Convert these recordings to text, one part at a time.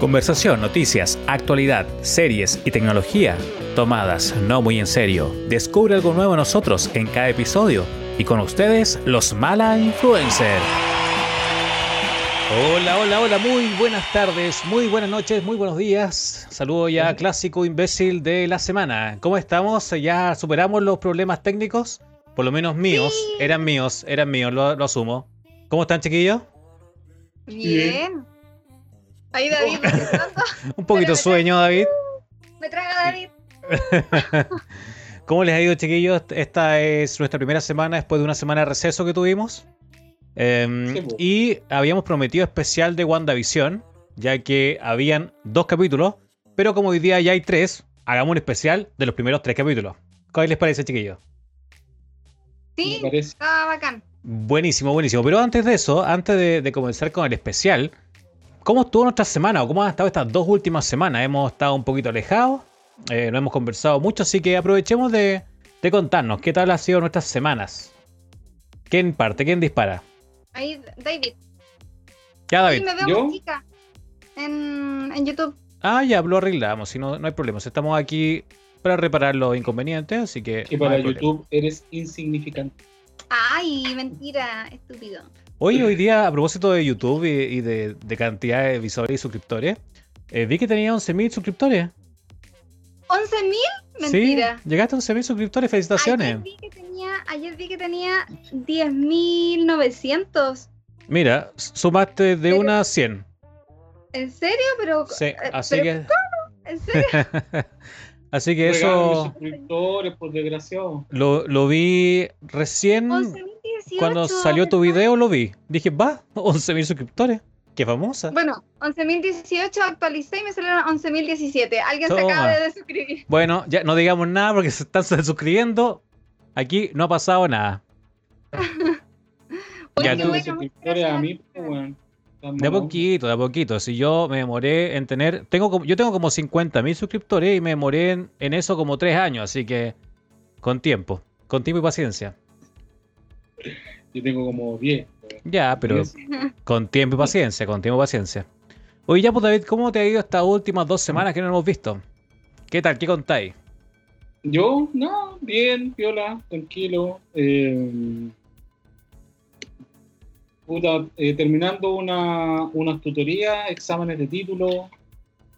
Conversación, noticias, actualidad, series y tecnología tomadas no muy en serio. Descubre algo nuevo en nosotros en cada episodio y con ustedes los Mala Influencer. Hola, hola, hola, muy buenas tardes, muy buenas noches, muy buenos días. Saludo ya clásico imbécil de la semana. ¿Cómo estamos? ¿Ya superamos los problemas técnicos? Por lo menos míos, eran míos, eran míos, lo, lo asumo. ¿Cómo están, chiquillos? Bien. Ahí David. Un poquito me sueño, David. Me traga David. ¿Cómo les ha ido, chiquillos? Esta es nuestra primera semana después de una semana de receso que tuvimos. Em, Sí, po. y habíamos prometido especial de WandaVision, ya que habían dos capítulos, pero como hoy día ya hay tres, hagamos un especial de los primeros tres capítulos. ¿Qué les parece, chiquillos? Sí, estaba bacán. Buenísimo, buenísimo. Pero antes de eso, antes de, de comenzar con el especial, ¿cómo estuvo nuestra semana o cómo han estado estas dos últimas semanas? Hemos estado un poquito alejados, eh, no hemos conversado mucho, así que aprovechemos de, de contarnos qué tal han sido nuestras semanas. ¿Quién parte? ¿Quién dispara? Ahí, David. Ya, David. Sí, me veo ¿Yo? muy chica en, en YouTube. Ah, ya lo arreglamos, si no, no hay problema. Estamos aquí para reparar los inconvenientes, así que. Que no para. YouTube eres insignificante. Ay, mentira, estúpido. Hoy, hoy día, a propósito de YouTube y, y de, de cantidad de visores y suscriptores, eh, vi que tenía 11.000 suscriptores. ¿11.000? Mentira. Sí, llegaste a 11.000 suscriptores, felicitaciones. Ayer vi que tenía, ayer vi que tenía 10.900. Mira, sumaste de Pero- una a 100. ¿En serio? Pero, Sí, eh, así pero que, ¿En serio? así que Regálame eso suscriptores, por desgraciado. lo, lo vi recién 11.018. cuando salió tu video, lo vi. Dije, va, 11.000 suscriptores. Qué famosa. Bueno, 11.018 actualicé y me salieron 11.017. Alguien se acaba de desuscribir. Bueno, ya no digamos nada porque se están suscribiendo. Aquí no ha pasado nada. Ya tú- bueno, a mí, gracias. pues, De a poquito, de a poquito. Si yo me demoré en tener. tengo como, Yo tengo como 50.000 suscriptores y me demoré en, en eso como 3 años. Así que con tiempo. Con tiempo y paciencia. Yo tengo como 10. weón. Ya, pero 10. con tiempo y paciencia, con tiempo y paciencia. Oye, ya, pues David, ¿cómo te ha ido estas últimas dos semanas que no hemos visto? ¿Qué tal? ¿Qué contáis? Yo, no, bien, viola, tranquilo. Eh, puta, eh, terminando una, unas tutorías, exámenes de título.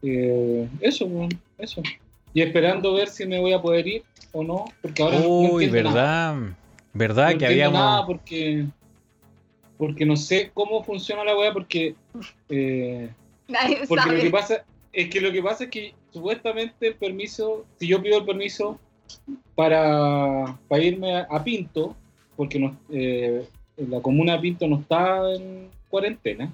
eh, eso, eso. Y esperando ver si me voy a poder ir o no, porque ahora no Uy, nada. ¿Verdad? ¿Verdad no que habíamos. nada porque porque no sé cómo funciona la weá porque eh, Nadie porque sabe. lo que pasa es que lo que pasa es que supuestamente el permiso si yo pido el permiso para, para irme a, a Pinto porque no, eh, la comuna de Pinto no está en cuarentena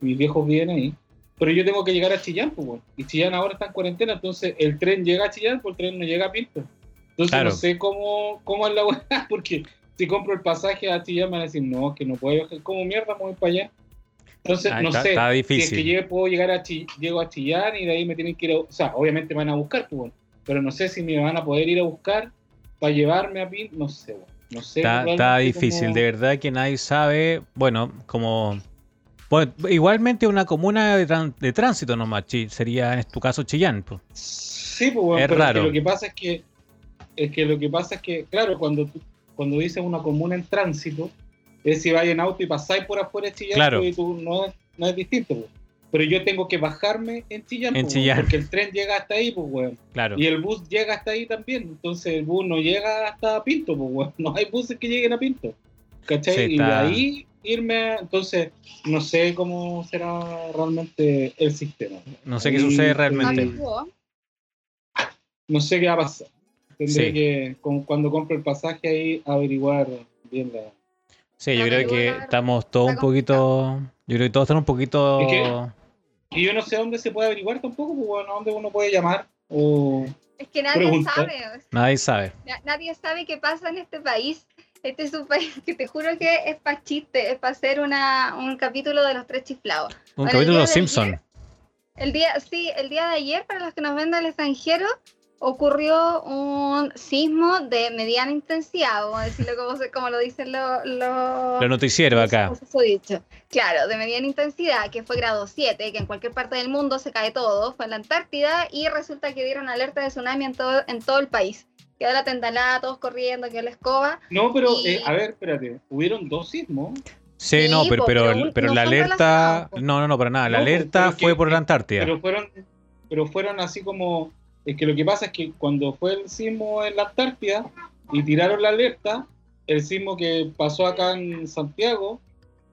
mis viejos viven ahí pero yo tengo que llegar a Chillán pues, y Chillán ahora está en cuarentena entonces el tren llega a Chillán pero el tren no llega a Pinto entonces Claro. no sé cómo, cómo es la weá porque si compro el pasaje a Chillán me van a decir, no, que no puedo viajar, ¿cómo mierda me voy para allá? Entonces, Ah, no está- sé, está si es que llegue, puedo llegar a llego a Chillán y de ahí me tienen que ir a, o sea, obviamente me van a buscar, pues, bueno, pero no sé si me van a poder ir a buscar para llevarme a Pin, no sé, bueno, no sé. Está, difícil, de verdad que nadie sabe. Bueno, como. Bueno, igualmente una comuna de, de tránsito nomás, sería en tu caso Chillán. pues. Sí, pues, bueno, Es pero es que raro. lo que pasa es que, es que lo que pasa es que, claro, cuando tú- cuando dices una comuna en tránsito, es si vais en auto y pasáis por afuera de Chillán, Claro. pues, y tú no, es- no es distinto, pues. Pero yo tengo que bajarme en Chillán, En pues, Chillán. porque el tren llega hasta ahí, pues, weón. Claro. Y el bus llega hasta ahí también. Entonces el bus no llega hasta Pinto, pues, weón. No hay buses que lleguen a Pinto. ¿Cachai? Sí, Y de ahí irme a... Entonces, no sé cómo será realmente el sistema. No sé qué sucede realmente. No sé qué va a pasar. Tendré Sí. que, con- cuando compre el pasaje ahí, averiguar bien la... Sí, yo creo que estamos todos un poquito. Yo creo que todos están un poquito. Es que- Y yo no sé dónde se puede averiguar tampoco, pues, bueno, dónde uno puede llamar o... Es que nadie Pregunta. sabe. o sea, Nadie sabe. na- nadie sabe qué pasa en este país. Este es un país que te juro que es para chiste, es para hacer una, un capítulo de los tres chiflados. Un Bueno, capítulo de los Simpsons. El día, sí, el día de ayer, para los que nos ven del extranjero, ocurrió un sismo de mediana intensidad, vamos a decirlo como, se- como lo dicen los... los Los noticieros acá. Claro, de mediana intensidad, que fue grado 7, que en cualquier parte del mundo se cae todo, fue en la Antártida, y resulta que dieron alerta de tsunami en todo, en todo el país. Quedó la tendalada, todos corriendo, quedó la escoba. No, pero, Y- eh, a ver, espérate. Hubieron dos sismos. Sí, Sí, no, pero, pero, pero pero no la alerta. po. No, no, no, para nada. La No, alerta que- fue por la Antártida. Pero fueron, pero fueron así como. Es que lo que pasa es que cuando fue el sismo en la Antártida y tiraron la alerta, el sismo que pasó acá en Santiago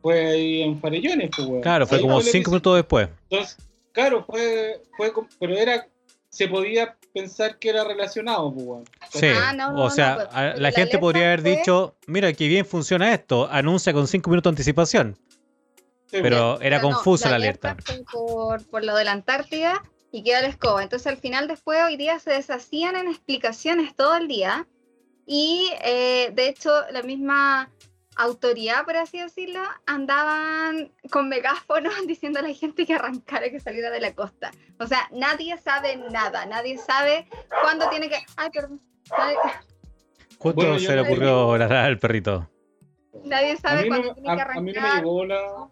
fue ahí en Farellones, pues, weón. Claro, fue Ahí como cinco minutos después. Entonces, claro, fue, fue, pero era, se podía pensar que era relacionado, pues, weón. Sí, Ah, no, no, o no, sea, pues, la la gente alerta podría haber fue- dicho, mira, qué bien funciona esto, anuncia con cinco minutos de anticipación, Sí, pero era Pero no, confusa la alerta. fue por, por lo de la Antártida y quedó la escoba. Entonces al final después hoy día se deshacían en explicaciones todo el día y eh, de hecho la misma autoridad, por así decirlo, andaban con megáfonos diciendo a la gente que arrancara, que saliera de la costa. O sea, nadie sabe nada, nadie sabe cuándo tiene que... Ay, perdón. Nadie, Justo Bueno, yo se le ocurrió ladrar al perrito. nadie sabe no, cuándo tiene que a- a mí no me arrancar. llegó la.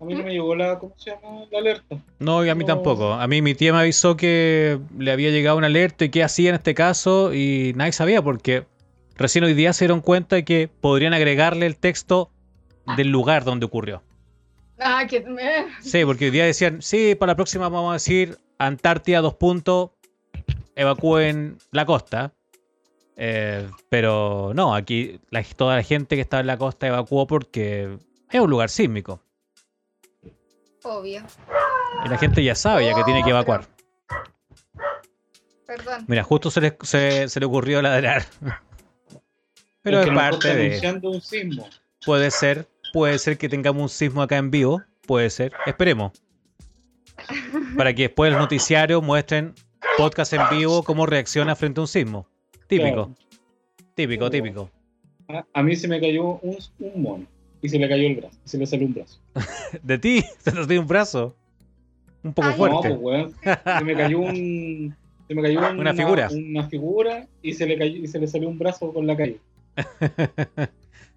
A mí no me llegó la. ¿Cómo se llama? La alerta. No, y a mí No. tampoco. A mí mi tía me avisó que le había llegado una alerta y qué hacía en este caso y nadie sabía porque recién hoy día se dieron cuenta de que podrían agregarle el texto del lugar donde ocurrió. Ah, que me... Sí, porque hoy día decían, sí, para la próxima vamos a decir Antártida, dos puntos, evacúen la costa. Eh, pero no, aquí la- toda la gente que está en la costa evacuó porque es un lugar sísmico. Obvio. Y la gente ya sabe ya que tiene que evacuar. Perdón. Mira, justo se le, se, se le ocurrió ladrar. Pero es parte de... un sismo. Puede ser, puede ser que tengamos un sismo acá en vivo, puede ser, esperemos. Para que después los noticiarios muestren podcast en vivo cómo reacciona frente a un sismo. Típico, Claro. típico, típico. A, a mí se me cayó un, un mono. Y se le cayó el brazo. Y se le salió un brazo. De ti, se te dio un brazo. Un poco Ay. No, fuerte. pues, weón. Se me cayó un. Se me cayó Una figura. Una figura y se le cayó, y se le salió un brazo con la calle.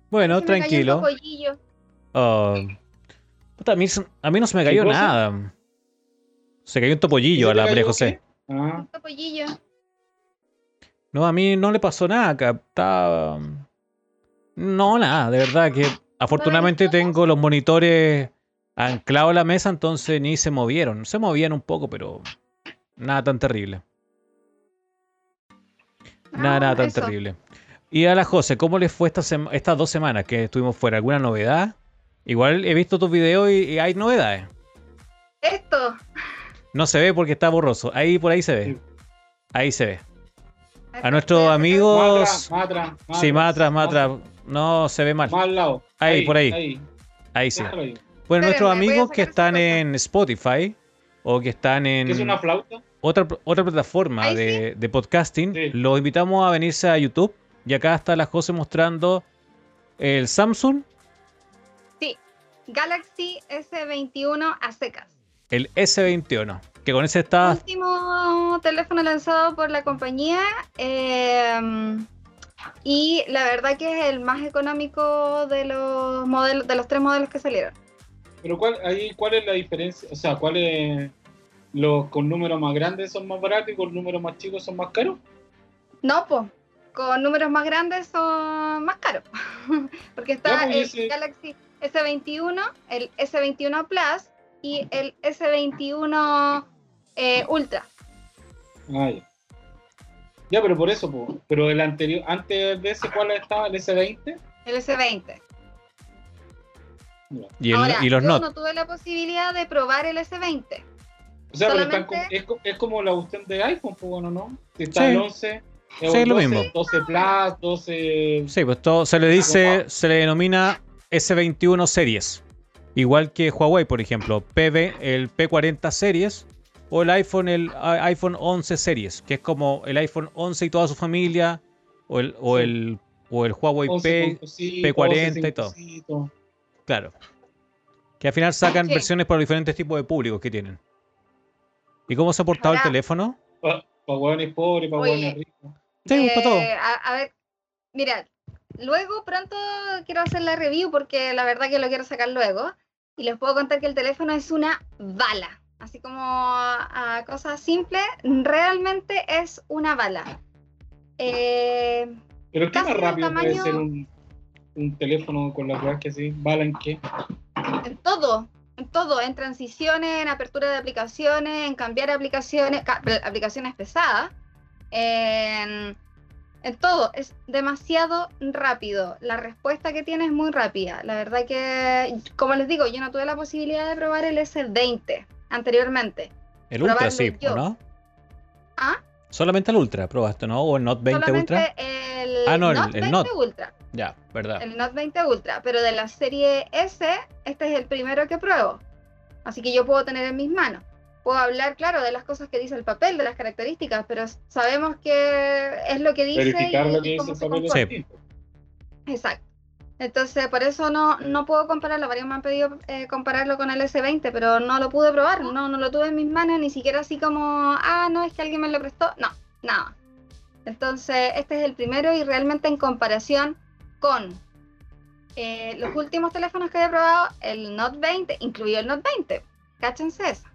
bueno, Se me cayó un tranquilo. topollillo. Oh. Puta, a, mí, a mí no se me cayó nada. Se cayó un topollillo ¿Y se a la María José. Ah, Un topollillo. No, a mí no le pasó nada acá. Estaba... No, nada, de verdad que afortunadamente tengo los monitores anclados a la mesa, entonces ni se movieron. Se movían un poco, pero nada tan terrible. Nada, Ah, nada tan eso. terrible. Y a la José, ¿cómo les fue esta estas dos semanas que estuvimos fuera? ¿Alguna novedad? Igual he visto tus videos y, y hay novedades. Esto. No se ve porque está borroso. Ahí por ahí se ve. Ahí se ve. A nuestros amigos... más atrás, más Sí, más atrás, atrás, más atrás. No, se ve mal. Más al lado. Ahí, por ahí. Ahí. Ahí sí. ahí. Bueno, nuestros Espérenme, amigos que están en Spotify o que están en ¿Qué es una flauta? otra, otra plataforma de, de podcasting, Sí. los invitamos a venirse a YouTube. Y acá está la José mostrando el Samsung, Galaxy S21 a secas. el S21. Que con ese está. Último teléfono lanzado por la compañía. eh, y la verdad que es el más económico de los modelos, de los tres modelos que salieron. Pero cuál, ahí, ¿cuál es la diferencia? O sea, ¿cuál es los con números más grandes son más baratos y con números más chicos son más caros? No, pues. Con números más grandes son más caros. Porque está pues, el ese- Galaxy S21, el S21 Plus y el S21 eh, Ultra. Ah, ya. Pero por eso, po. pero el anterior, antes de ese, ¿cuál estaba? ¿El S20? El S20. Ya. Y, el- Ahora, y los yo Note. no tuve la posibilidad de probar el S20. O sea, pero están es, co- es como la cuestión de iPhone, pues bueno, ¿no? Si está Sí. el 11, Sí, es lo 12, mismo. 12 Plus, 12... Sí, pues todo se le dice, se le denomina S21 series. Igual que Huawei, por ejemplo, PB, el P40 series o el iPhone, el iPhone 11 series, que es como el iPhone 11 y toda su familia, o el, o Sí. el, o el Huawei 11 P, con cosito, P40 12 y todo. claro. Que al final sacan versiones para los diferentes tipos de públicos que tienen. ¿Y cómo se ha portado el teléfono? Para hueones pobres, para hueones ricos. Sí, para todo. Eh, a, a ver, mira, luego pronto quiero hacer la review porque la verdad que lo quiero sacar luego. Y les puedo contar que el teléfono es una bala. Así como a cosas simples, realmente es una bala. Eh, Pero ¿qué más rápido puede tamaño- ser un, un teléfono con las que así? ¿Bala en qué? en todo, en todo, en transiciones, en apertura de aplicaciones, en cambiar aplicaciones, ca- aplicaciones pesadas, en, en todo, es demasiado rápido. La respuesta que tiene es muy rápida. La verdad que, como les digo, yo no tuve la posibilidad de probar el S20 anteriormente. El Ultra sí, yo. ¿o ¿no? Ah, Solamente el Ultra probaste, ¿no? O el Note 20 solamente Ultra. el Ah, no, el- Note el 20 Note. Ultra. Ya, verdad. el Note 20 Ultra, pero de la serie S, este es el primero que pruebo. Así que yo puedo tener en mis manos. Puedo hablar, claro, de las cosas que dice el papel, de las características, pero sabemos que es lo que dice Verificar y, lo y que dice cómo el papel distinto. Exacto. Entonces, por eso no, no puedo compararlo. Varios me han pedido eh, compararlo con el S20, pero no lo pude probar, no, no lo tuve en mis manos, ni siquiera así como, ah, no, es que alguien me lo prestó. No, nada. Entonces, este es el primero y realmente en comparación con eh, los últimos teléfonos que he probado, el Note 20, incluido el Note 20. Cáchense eso.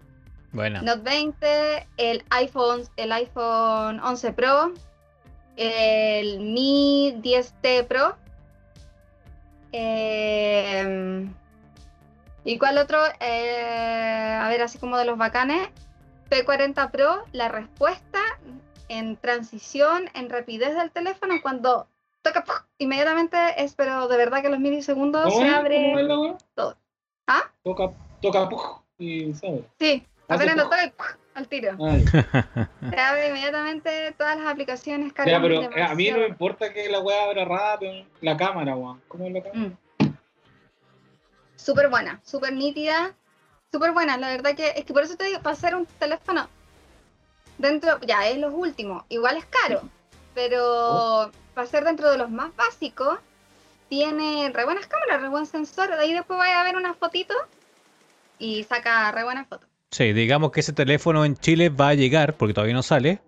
Bueno. Note 20, el iPhone, el iPhone 11 Pro, el Mi 10T Pro. Eh, ¿Y cuál otro? Eh, a ver, así como de los bacanes. P40 Pro, la respuesta en transición, en rapidez del teléfono, cuando toca ¡puf! inmediatamente es, pero de verdad que los milisegundos ¿Cómo se abre. ¿Cómo todo. ¿Ah? Toca, toca, y. Sí, apenas toca y ¡puf! Al tiro. Ay, Se abre inmediatamente todas las aplicaciones ya, cargan pero eh, a mí no me importa que la wea abra rápido. La cámara, weón. ¿Cómo es la cámara? Mm. Súper buena, súper nítida, súper buena. La verdad que es que por eso te digo, para hacer un teléfono dentro, ya es los últimos, igual es caro, pero Oh. para ser dentro de los más básicos, tiene re buenas cámaras, re buen sensor. De ahí después vaya a ver una fotito y saca re buenas fotos. Sí, digamos que ese teléfono en Chile va a llegar, porque todavía no sale.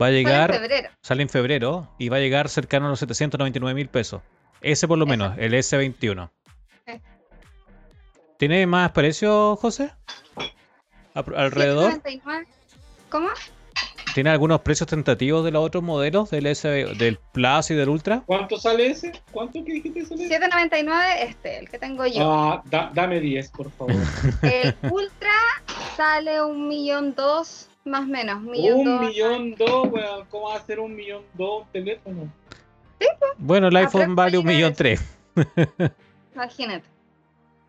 Va a Sale en llegar, febrero. sale en febrero y va a llegar cercano a los 799 mil pesos. Ese por lo menos, el S21. Eh. ¿Tiene más precio, José? ¿Alrededor? 799. ¿Cómo? ¿Tiene algunos precios tentativos de los otros modelos del S, del Plus y del Ultra? ¿Cuánto sale ese? ¿Cuánto que dijiste sale? 799 este, el que tengo yo. Ah, da- dame 10, por favor. El Ultra sale un millón dos, más o menos. Un millón un dos. millón dos, weón. ¿Cómo va a ser un millón dos teléfono? Bueno, el iPhone vale un millón tres. Imagínate.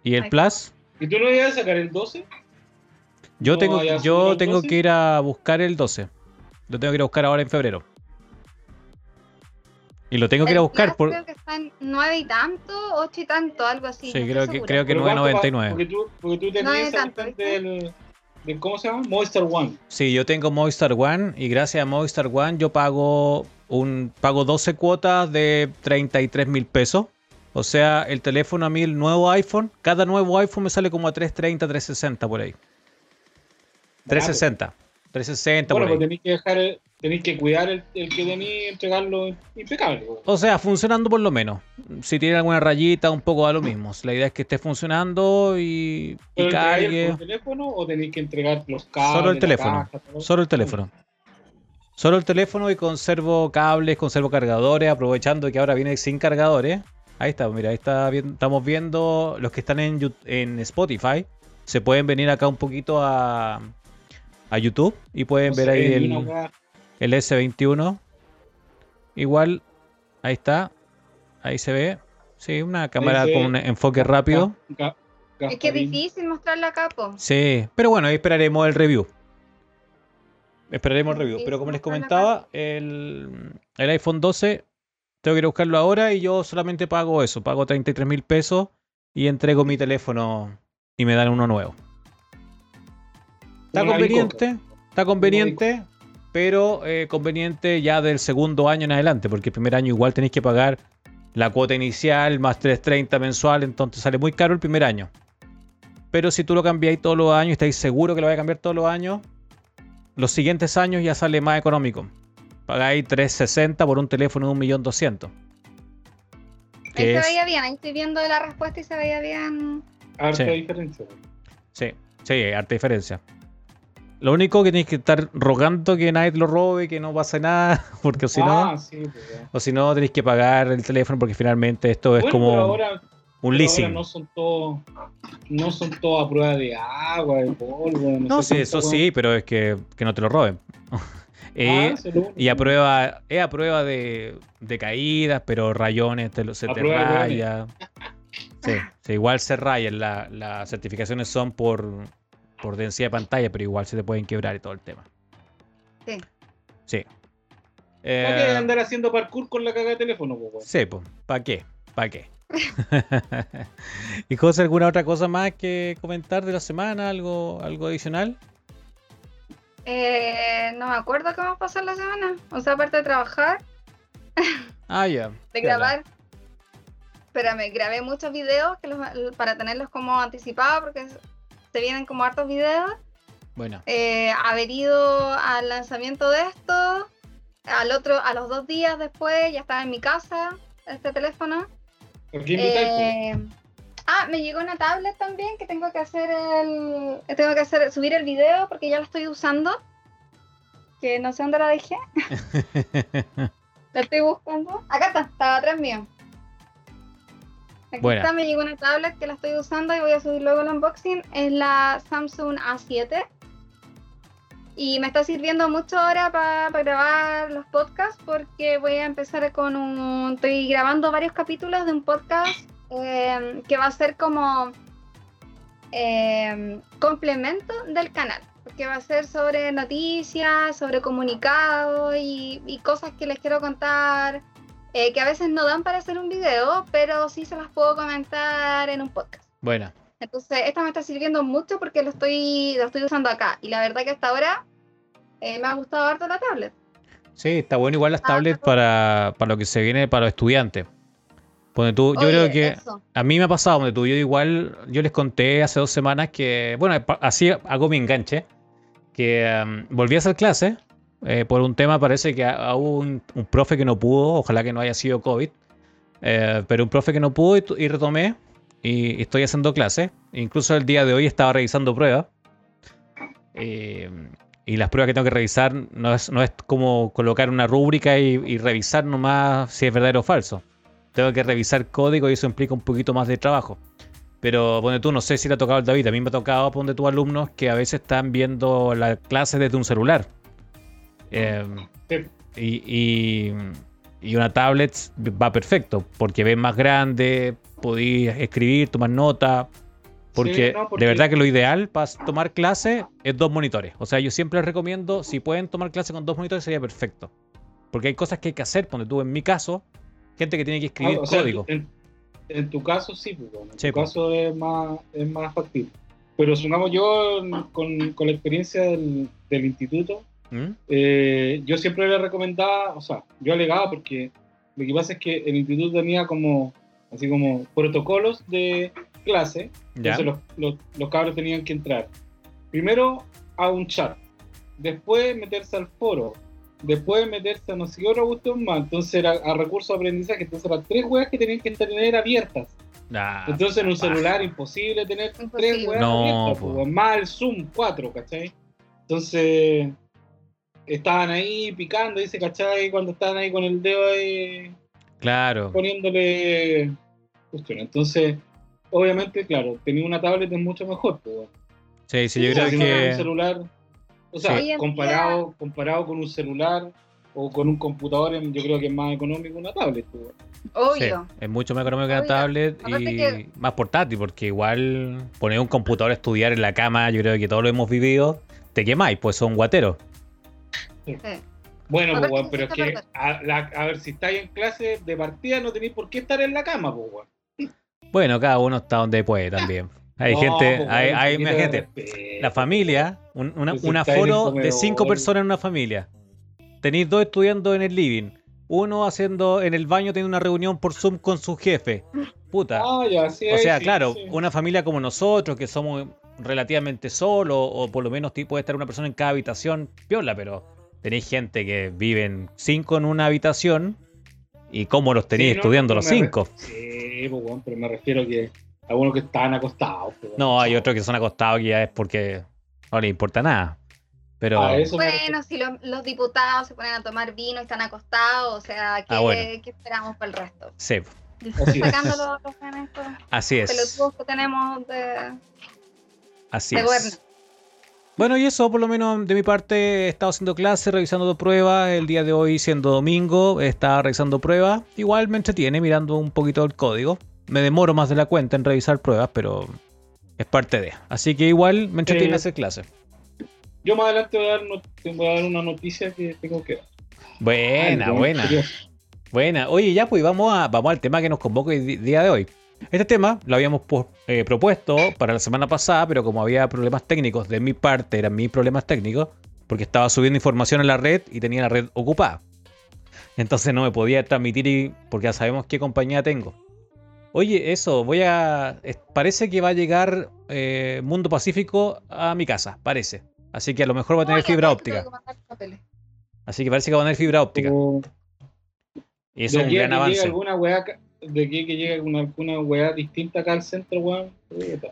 ¿Y el. Plus? ¿Y tú no ibas a sacar el 12? Yo ¿No tengo, yo tengo 12? que ir a buscar el 12. Lo tengo que ir a buscar ahora en febrero. Y lo tengo que ir a buscar por... Creo que está en nueve y tanto, ocho y tanto, algo así. Sí, no creo que- creo que ¿Pero cuánto pa- 9.99. Porque tú, porque tú No tenías tanto, del, del- ¿Cómo se llama? Movistar One. Sí, yo tengo Movistar One y gracias a Movistar One yo pago un pago 12 cuotas de 33 mil pesos. O sea, el teléfono a mí, el nuevo iPhone, cada nuevo iPhone me sale como a 330, 360 por ahí. 360. 360 Bueno, pues tenéis que dejar, tenéis que cuidar el, el que tenéis y entregarlo impecable. O sea, funcionando por lo menos. Si tiene alguna rayita, un poco da lo mismo. La idea es que esté funcionando y, y ¿Pero entregáis cargue. el teléfono o tenéis que entregar los cables? Solo el teléfono. caja? Solo el teléfono. Solo el teléfono y conservo cables, conservo cargadores, aprovechando que ahora viene sin cargadores. Ahí está, mira, ahí está, estamos viendo los que están en, en Spotify. Se pueden venir acá un poquito a, a YouTube y pueden No ver ahí el, el S21. Igual, ahí está. Ahí se ve. Sí, una cámara con un enfoque rápido. Ga- Es que es difícil mostrarlo acá, po. Sí, pero bueno, ahí esperaremos el review. Esperaremos el review. Pero como les comentaba, el, el iPhone 12 tengo que ir a buscarlo ahora y yo solamente pago eso. Pago 33 mil pesos y entrego mi teléfono y me dan uno nuevo. Está conveniente, está conveniente, pero eh, conveniente ya del segundo año en adelante, porque el primer año igual tenéis que pagar la cuota inicial más 330 mensual, entonces sale muy caro el primer año. Pero si tú lo cambiáis todos los años y estáis seguro que lo vais a cambiar todos los años, los siguientes años ya sale más económico. Pagáis 360 por un teléfono de 1.200.000. Ahí se veía bien, ahí estoy viendo la respuesta y se veía bien. Harta Sí. diferencia. Sí, sí, harta diferencia. Lo único que tenéis que estar rogando que nadie te lo robe, que no pase nada, porque si no, ah, sí, pues, o si no tenéis que pagar el teléfono porque finalmente esto es como pero ahora, un ahora leasing. no son todos no son todos a prueba de agua, de polvo. No, sé sí, eso sí, pero es que, que no te lo roben. Eh, Ah, lo único. y a prueba, es a prueba de, de caídas, pero rayones te lo- se A te raya. Sí, sí, igual se rayan. la- las certificaciones son por, por densidad de pantalla, pero igual se te pueden quebrar y todo el tema. Sí. Sí. ¿Para qué Eh, andar haciendo parkour con la caga de teléfono, sí, pues, ¿para qué? ¿Para qué? y José, ¿alguna otra cosa más que comentar de la semana? ¿Algo, algo adicional? Eh, no me acuerdo qué vamos a pasar la semana. O sea, aparte de trabajar, Ah, ya. de grabar. Espérame, grabé muchos videos que los- para tenerlos como anticipados porque se vienen como hartos videos. Bueno, Eh, haber ido al lanzamiento de esto, al otro, a los dos días después ya estaba en mi casa este teléfono. Eh, ah, me llegó una tablet también que tengo que hacer el, tengo que hacer subir el video porque ya la estoy usando. Que no sé dónde la dejé. La estoy buscando. Acá está, estaba atrás mío. Aquí Buena. está, me llegó una tablet que la estoy usando y voy a subir luego el unboxing. Es la Samsung A7. Y me está sirviendo mucho ahora para grabar los podcasts porque voy a empezar con un... Estoy grabando varios capítulos de un podcast eh, que va a ser como eh, complemento del canal. Porque va a ser sobre noticias, sobre comunicados y, y cosas que les quiero contar eh, que a veces no dan para hacer un video, pero sí se las puedo comentar en un podcast. bueno. Entonces, esta me está sirviendo mucho porque lo estoy, lo estoy usando acá. Y la verdad que hasta ahora eh, me ha gustado harto la tablet. Sí, está bueno igual las Ah, tablets para, para lo que se viene para los estudiantes. Ponte tú, yo Oye, creo que eso. a mí me ha pasado, donde tú, yo igual, yo les conté hace dos semanas que, bueno, así hago mi enganche, que um, volví a hacer clase, eh, por un tema parece que hubo un, un profe que no pudo, ojalá que no haya sido COVID, eh, pero un profe que no pudo y, retomé y, estoy haciendo clase, incluso el día de hoy estaba revisando pruebas. Eh, y las pruebas que tengo que revisar no es, no es como colocar una rúbrica y, y revisar nomás si es verdadero o falso. Tengo que revisar código y eso implica un poquito más de trabajo. Pero ponte tú, no sé si le ha tocado al David, a mí me ha tocado ponte tú alumnos que a veces están viendo la clase desde un celular. Eh, Sí. y, y- y una tablet va perfecto, porque ves más grande, podéis escribir, tomar nota. Porque, Sí, no, porque- de verdad que lo ideal para tomar clase es dos monitores. O sea, yo siempre les recomiendo, si pueden tomar clase con dos monitores, sería perfecto. Porque hay cosas que hay que hacer, ponte tú, en mi caso, gente que tiene que escribir Ah, sea, código. en, en tu caso sí, pues, bueno, en Sí, tu pues. caso es más, es más factible. Pero supongamos yo, con, con la experiencia del, del instituto, ¿Mm? eh, yo siempre le recomendaba, o sea, yo alegaba porque lo que pasa es que el instituto tenía como, así como protocolos de clase, Ya. entonces los, los, los cabros tenían que entrar primero a un chat, después meterse al foro, después meterse a no sé qué otra cuestión más, entonces era a recursos de aprendizaje, entonces eran tres weas que tenían que tener abiertas. Ah, Entonces en un paja. celular imposible tener Imposible. tres weas No, abiertas, po, más el Zoom 4, ¿cachai? Entonces estaban ahí picando, dice, ¿cachai? Cuando estaban ahí con el dedo ahí Claro. poniéndole cuestiones. Entonces, obviamente, claro, tenía una tablet es mucho mejor, pues. Sí, sí, yo O sea, creo si no era un que. celular, o sea, Sí. Comparado, comparado con un celular o con un computador, yo creo que es más económico una tablet. pues. Sí, Obvio. es mucho más económico que una tablet Aparte y que- más portátil, porque igual poner un computador a estudiar en la cama, yo creo que todos lo hemos vivido, te quemáis, pues son guateros. Sí. Bueno, pues, pero es que, a, la- a ver, si estáis en clase de partida, no tenéis por qué estar en la cama, pues, weón. Bueno, cada uno está donde puede también. Hay No, gente, pues, hay, hay respeto. la familia, un, una, Pues un aforo de cinco personas en una familia. Tenéis dos estudiando en el living, uno haciendo en el baño, teniendo una reunión por Zoom con su jefe. Puta. Ah, ya, sí, O sea, sí, claro, sí. una familia como nosotros, que somos relativamente solo, o por lo menos puede estar una persona en cada habitación, piola, pero tenéis gente que viven cinco en una habitación, y cómo los tenéis Sí, estudiando no los cinco. Sí, pues, weón, pero me refiero que algunos que están acostados. pues, No, hay otros que son acostados que ya es porque no les importa nada. Pero A. Bueno, si los, los diputados se ponen a tomar vino y están acostados, o sea, ¿qué, Ah, bueno. qué esperamos para el resto? sí, Así es. Sacando los, los pues, así es. pelotudos que tenemos de, Así de es. gobierno. Bueno, y eso por lo menos de mi parte he estado haciendo clases, revisando pruebas. El día de hoy, siendo domingo, estaba revisando pruebas. Igual me entretiene mirando un poquito el código. Me demoro más de la cuenta en revisar pruebas, pero es parte de. Así que igual me entretiene Eh, hacer clases. Yo más adelante voy a, dar, no- voy a dar una noticia que tengo que dar. Buena, Ay, buena. Buena. Oye, ya pues vamos, a, vamos al tema que nos convoca el día de hoy. Este tema lo habíamos eh, propuesto para la semana pasada, pero como había problemas técnicos de mi parte, eran mis problemas técnicos, porque estaba subiendo información en la red y tenía la red ocupada. Entonces no me podía transmitir y- porque ya sabemos qué compañía tengo. Oye, eso, voy a... Parece que va a llegar eh, Mundo Pacífico a mi casa, parece. Así que a lo mejor va a tener Oye, fibra que óptica. Así que parece que va a tener fibra óptica. O Y eso es un a gran avance. alguna weá, de aquí a que llegue alguna, alguna weá distinta acá al centro, weón.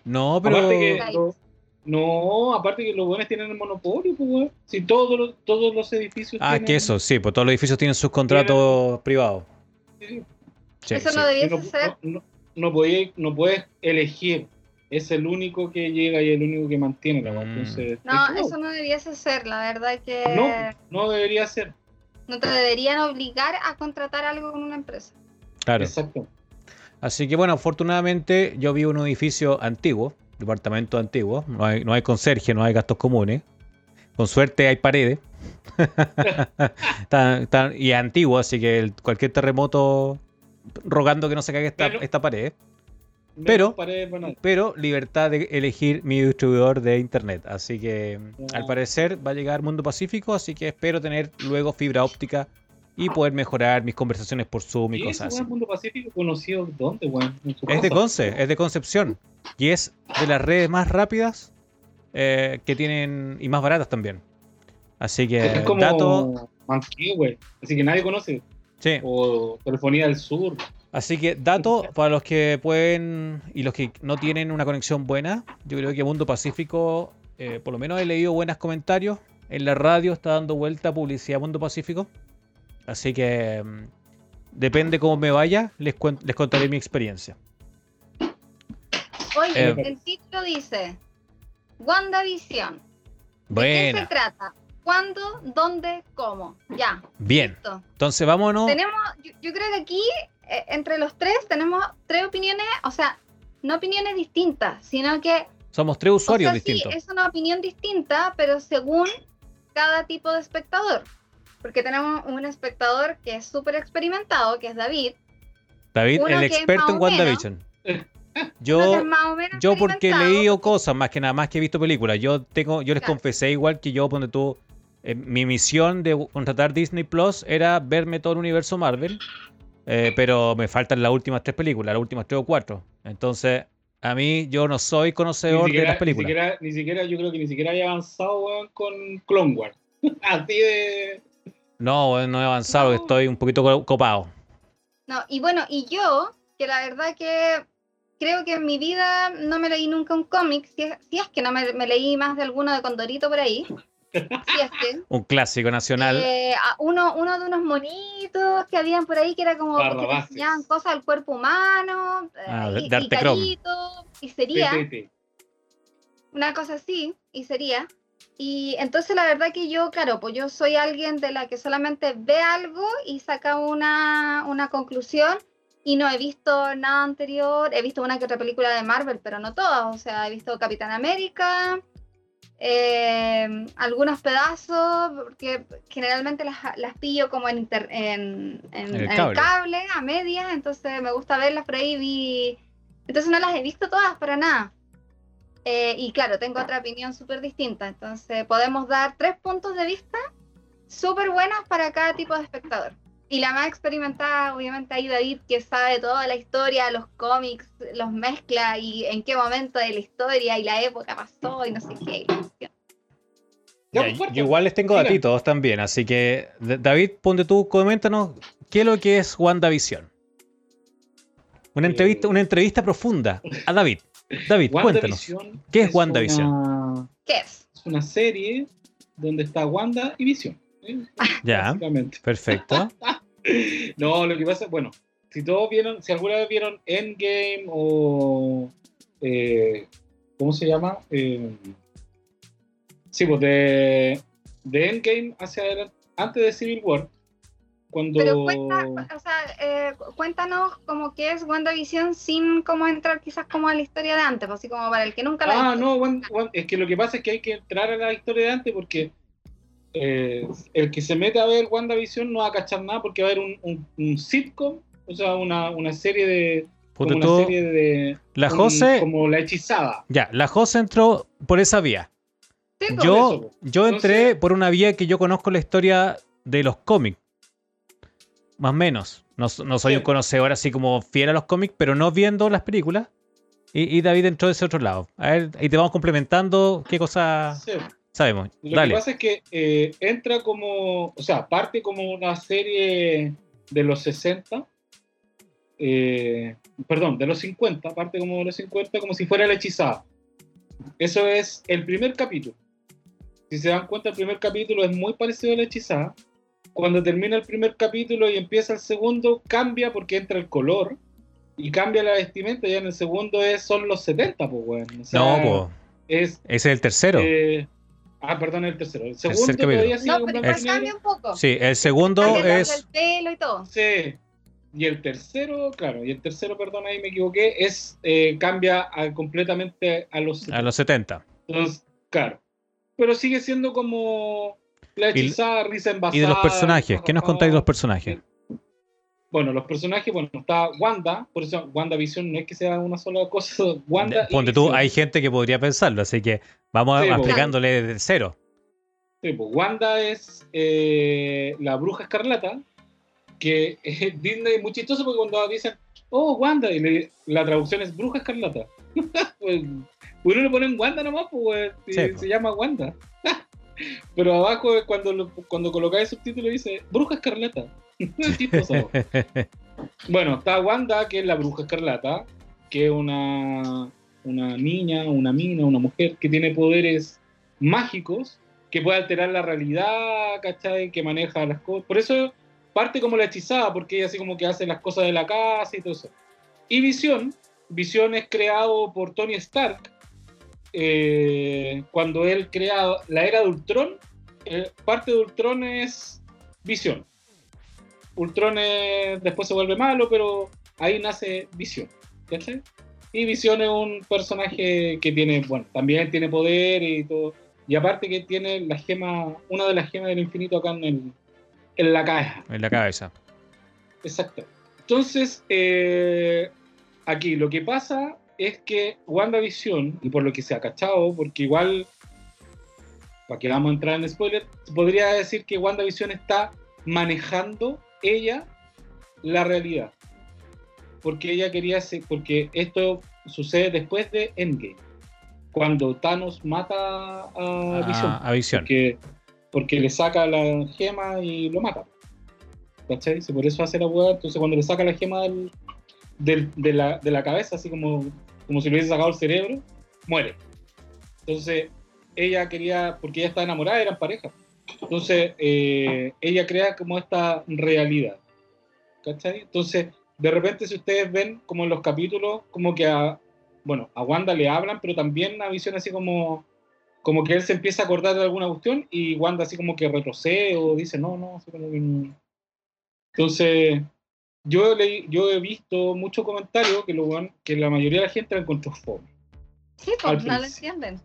No, pero... Aparte que no, aparte que los buenos tienen el monopolio, pues, weón. Si todos los, todos los edificios Ah, tienen- que eso, sí, pues todos los edificios tienen sus contratos privados. Sí, Sí, Eso sí. no debiese no, ser. no, no, no puedes elegir. Es el único que llega y el único que mantiene la weá. Mm. Entonces, No, es eso no debiese ser, la verdad que no, no debería ser. no te deberían obligar a contratar algo con una empresa. Claro. Exacto. Así que bueno, afortunadamente yo vivo en un edificio antiguo, departamento antiguo, no hay, no hay conserje, no hay gastos comunes. Con suerte hay paredes. Está- y es antiguo, así que el- cualquier terremoto rogando que no se caiga esta, Pero- esta pared. Pero- banales. Pero libertad de elegir mi distribuidor de internet. Así que Ya. al parecer va a llegar Mundo Pacífico, así que espero tener luego fibra óptica y poder mejorar mis conversaciones por Zoom y ¿Y ese cosas así. Mundo Pacífico conocido dónde, Es de. Conce, es de Concepción. Y es de las redes más rápidas eh, que tienen y más baratas también. Así que, Es como dato. Manquehue, así que nadie conoce. Sí, O Telefonía del Sur. así que dato para los que pueden y los que no tienen una conexión buena. Yo creo que Mundo Pacífico, eh, por lo menos he leído buenos comentarios. En la radio está dando vuelta publicidad Mundo Pacífico. Así que mm, depende cómo me vaya, les, les contaré mi experiencia. Oye, Eh. el título dice WandaVision. ¿De qué se Buena, trata? ¿Cuándo? ¿Dónde? ¿Cómo? Ya. bien. Listo. Entonces vámonos. Tenemos, yo, yo creo que aquí, eh, entre los tres, tenemos tres opiniones, o sea, no opiniones distintas, sino que Somos tres o usuarios sea, sí, distintos. es una opinión distinta, pero según cada tipo de espectador. Porque tenemos un espectador que es súper experimentado, que es David. David, Uno el experto en menos. WandaVision. Yo, yo porque he leído cosas más que nada, más que he visto películas. Yo tengo, yo les Claro. confesé igual que yo, donde tú, eh, mi misión de contratar Disney Plus era verme todo el universo Marvel, eh, pero me faltan las últimas tres películas, las últimas tres o cuatro. Entonces, a mí yo no soy Ni conocedor de las ni, películas. siquiera, ni siquiera, yo creo que ni siquiera haya avanzado con Clone Wars. Así de. No, no he avanzado, No. estoy un poquito co- copado. No, y bueno, y yo, que la verdad que creo que en mi vida no me leí nunca un cómic, si es, si es que no me, me leí más de alguno de Condorito por ahí. Si es que. Un clásico nacional. Eh, uno, uno de unos monitos que habían por ahí que era como que te enseñaban cosas del cuerpo humano, eh, Ah, de- y, de y carito, y sería una cosa así, y sería. Y entonces la verdad que yo, claro, pues yo soy alguien de la que solamente ve algo y saca una, una conclusión y no he visto nada anterior, he visto una que otra película de Marvel, pero no todas, o sea, he visto Capitán América, eh, algunos pedazos, porque generalmente las, las pillo como en, inter- en, el en el cable. cable, a medias, entonces me gusta verlas por ahí, vi... entonces no las he visto todas para nada. Eh, y claro, tengo otra opinión súper distinta, entonces podemos dar tres puntos de vista súper buenos para cada tipo de espectador. y la más experimentada, obviamente, ahí David, que sabe toda la historia, los cómics, los mezcla y en qué momento de la historia y la época pasó y no sé qué. Ya, yo igual les tengo datitos también, así que David, ponte tú, coméntanos qué es lo que es WandaVision. Una entrevista, una entrevista profunda a David. David, cuéntanos. ¿Qué es, WandaVision? ¿Qué es? Es una serie donde está Wanda y Vision. ¿eh? Ya. Perfecto. no, lo que pasa, bueno, si todos vieron, si alguna vez vieron Endgame o. Eh, ¿Cómo se llama? Eh, sí, pues de, de Endgame hacia adelante, antes de Civil War, cuando... Pero o sea, eh, cuéntanos como que es WandaVision sin como entrar quizás como a la historia de antes, pues, así como para el que nunca la Ah, no, es que lo que pasa es que hay que entrar a la historia de antes porque eh, el que se mete a ver WandaVision no va a cachar nada porque va a haber un, un, sitcom, o sea, una, una serie de... Como una serie de... La Jose... Como la hechizada. Ya, la Jose entró por esa vía. yo, yo entré por una vía que yo conozco la historia de los cómics más o menos. No, soy un conocedor así como fiel a los cómics, pero no viendo las películas. Y, David entró de ese otro lado. A ver, y te vamos complementando qué cosa sabemos. Lo que pasa es que eh, entra como, o sea, parte como una serie de los 60, eh, perdón, de los 50, parte como de los 50, como si fuera la hechizada. Eso es el primer capítulo. Si se dan cuenta, el primer capítulo es muy parecido a la hechizada cuando termina el primer capítulo y empieza el segundo, cambia porque entra el color y cambia la vestimenta. Ya en el segundo es, son los 70, pues, bueno. no, pues. Es, es el tercero. Eh, ah, perdón, el tercero. El segundo todavía sigue no, pero cambia un poco. Sí, el segundo es. El pelo y todo. Sí. Y el tercero, claro, y el tercero, perdón, ahí me equivoqué, es eh, cambia completamente a los 70. A los 70. Entonces, claro. Pero sigue siendo como risa envasada. Y de los personajes, ¿qué nos contáis de los personajes? Bueno, los personajes, bueno, está Wanda, por eso WandaVision no es que sea una sola cosa, Wanda. Ponte tú, hay gente que podría pensarlo, así que vamos a, pues, explicándole desde cero. Sí, pues Wanda es eh, la bruja escarlata, que es Disney es muy chistoso porque cuando dicen, oh, Wanda, y la traducción es bruja escarlata. pues uno le ponen Wanda nomás, pues, se pues. llama Wanda. Pero abajo, cuando, cuando colocáis el subtítulo, dice Bruja Escarlata. bueno, está Wanda, que es la Bruja Escarlata, que es una, una niña, una mina, una mujer que tiene poderes mágicos, que puede alterar la realidad, ¿cachai? Que maneja las cosas. Por eso parte como la hechizada, porque ella así como que hace las cosas de la casa y todo eso. Y Visión, Visión es creado por Tony Stark, eh, cuando él crea la era de Ultron, eh, parte de Ultron es Visión. Ultron después se vuelve malo, pero ahí nace Visión. Y Visión es un personaje que tiene, bueno, también tiene poder y todo. Y aparte que tiene la gema, una de las gemas del infinito acá en, en la cabeza. En la cabeza. Exacto. Entonces, eh, aquí lo que pasa es que WandaVision, y por lo que se ha cachado, porque igual, para que vamos a entrar en spoiler, podría decir que WandaVision está manejando ella la realidad. Porque ella quería ser, porque esto sucede después de Endgame, cuando Thanos mata a, ah, Vision. Porque, le saca la gema y lo mata. ¿Cachai? Por eso hace la hueá. Entonces, cuando le saca la gema de, la, de la cabeza, así como como si le hubiese sacado el cerebro, muere. Entonces, ella quería, porque ella estaba enamorada, eran pareja. Entonces, eh, ella crea como esta realidad. ¿Cachai? Entonces, de repente, si ustedes ven como en los capítulos, como que a, bueno, a Wanda le hablan, pero también una visión así como, como que él se empieza a acordar de alguna cuestión y Wanda así como que retrocede o dice, no, no, así como que Entonces, yo, yo he visto muchos comentarios que, lo, que la mayoría de la gente la encontró fome. Sí, pues no la entienden.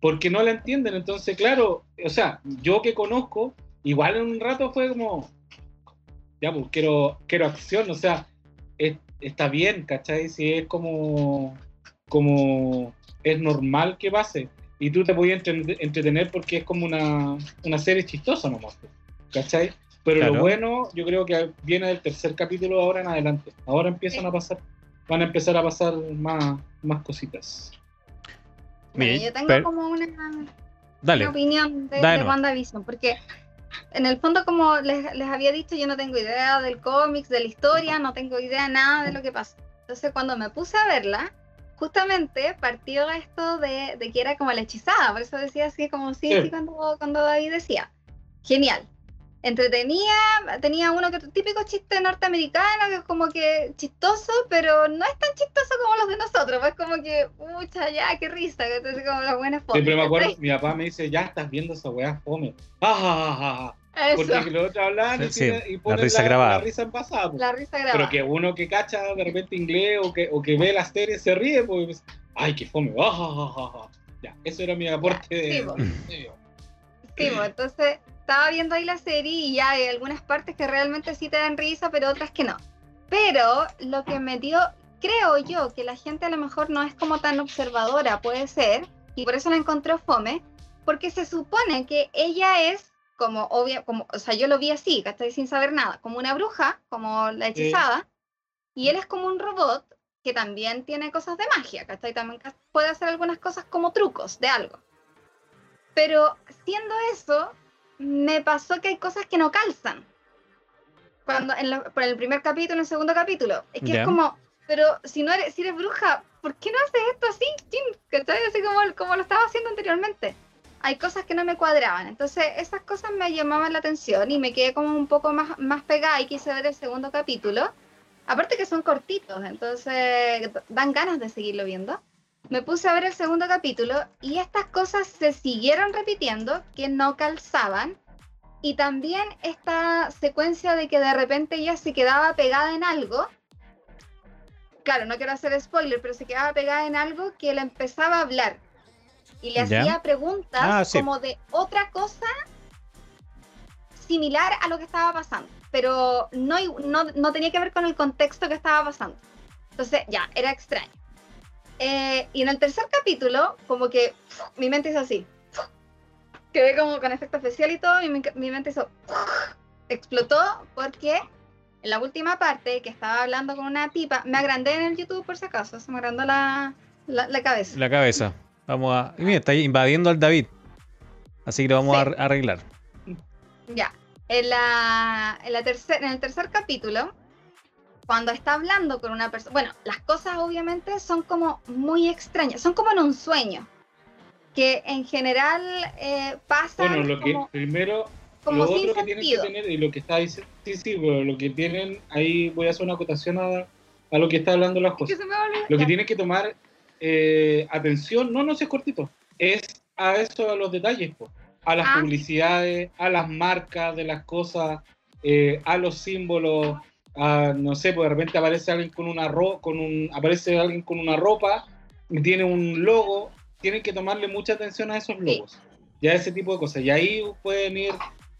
Porque no la entienden, entonces, claro, o sea, yo que conozco, igual en un rato fue como, ya, pues quiero, quiero acción, o sea, está bien, ¿cachai? Si es como, como es normal que pase. Y tú te podías entretener porque es como una, una serie chistosa nomás, ¿cachai? Pero Claro. lo bueno, yo creo que viene del tercer capítulo ahora en adelante. Ahora empiezan Sí. a pasar, van a empezar a pasar más, más cositas. Bueno, Mire, yo tengo pero- como una, Dale. una opinión de. WandaVision, porque en el fondo, como les, les había dicho, yo no tengo idea del cómics, de la historia, no tengo idea nada de lo que pasa. Entonces, cuando me puse a verla, justamente partió esto de, de que era como la hechizada, por eso decía así como sí, Sí. sí, cuando, cuando David decía. Genial. Entretenía, tenía uno que típico chiste norteamericano, que es como que chistoso, pero no es tan chistoso como los de nosotros, pues como que, pucha, ya, qué risa, que entonces como las buenas fotos. Siempre me acuerdo, mi papá me dice, ya estás viendo esa weá, fome. Ah, ah, ah, ah. Porque los otros hablan y, Sí, la risa la, grabada. la risa en pasado. la risa grabada. Pero que uno que cacha de repente inglés o que, o que ve las series se ríe, pues, ay, qué fome. Ah, ah, ah, ah. Ya, eso era mi aporte de... sí, de- Sí, pues, entonces estaba viendo ahí la serie y ya hay algunas partes que realmente sí te dan risa, pero otras que no. Pero lo que me dio, creo yo, que la gente a lo mejor no es como tan observadora, puede ser, y por eso la encontró fome, porque se supone que ella es como obvia, como, o sea, yo lo vi así, ¿cachai? Sin saber nada, como una bruja, como la hechizada, y él es como un robot que también tiene cosas de magia, ¿cachai? También puede hacer algunas cosas como trucos de algo. Pero siendo eso, me pasó que hay cosas que no calzan. Cuando en lo- por el primer capítulo, en el segundo capítulo. Es que Ya. es como, pero si no eres, si eres bruja, ¿por qué no haces esto así? Chin? ¿Cachai? Así como, como lo estaba haciendo anteriormente. Hay cosas que no me cuadraban. Entonces, esas cosas me llamaban la atención y me quedé como un poco más, más pegada y quise ver el segundo capítulo. Aparte que son cortitos, entonces dan ganas de seguirlo viendo. Me puse a ver el segundo capítulo y estas cosas se siguieron repitiendo que no calzaban. Y también esta secuencia de que de repente ella se quedaba pegada en algo. Claro, no quiero hacer spoiler, pero se quedaba pegada en algo que le empezaba a hablar. Y le Ya. hacía preguntas Ah, sí. como de otra cosa similar a lo que estaba pasando. Pero no, no, no tenía que ver con el contexto que estaba pasando. Entonces, ya, era extraño. Eh, y en el tercer capítulo, como que ¡fuf! mi mente hizo así. ¡fuf! Quedé como con efecto especial y todo, y mi, mi mente hizo. ¡fuf! Explotó porque en la última parte que estaba hablando con una tipa, me agrandé en el YouTube por si acaso, se me agrandó la, la, la cabeza. La cabeza. Vamos a. Y mira, está invadiendo al David. Así que lo vamos a Sí. ar- arreglar. Ya. En, la, en, la tercer, en el tercer capítulo, cuando está hablando con una persona. Bueno, las cosas obviamente son como muy extrañas, son como en un sueño. Que en general eh, pasan Bueno, lo que primero, como lo sin otro que tienen que sentido. tener, y lo que está diciendo, sí, sí, pero lo que tienen, ahí voy a hacer una acotación a, a lo que está hablando las cosas. Lo que tienen que tomar eh, atención, no, no si es cortito, es a eso, a los detalles, po. a las Ah. publicidades, a las marcas de las cosas, eh, a los símbolos, a, no sé, pues de repente aparece alguien con una ro con un, aparece alguien con una ropa y tiene un logo, tienen que tomarle mucha atención a esos logos, y a ese tipo de cosas, y ahí pueden ir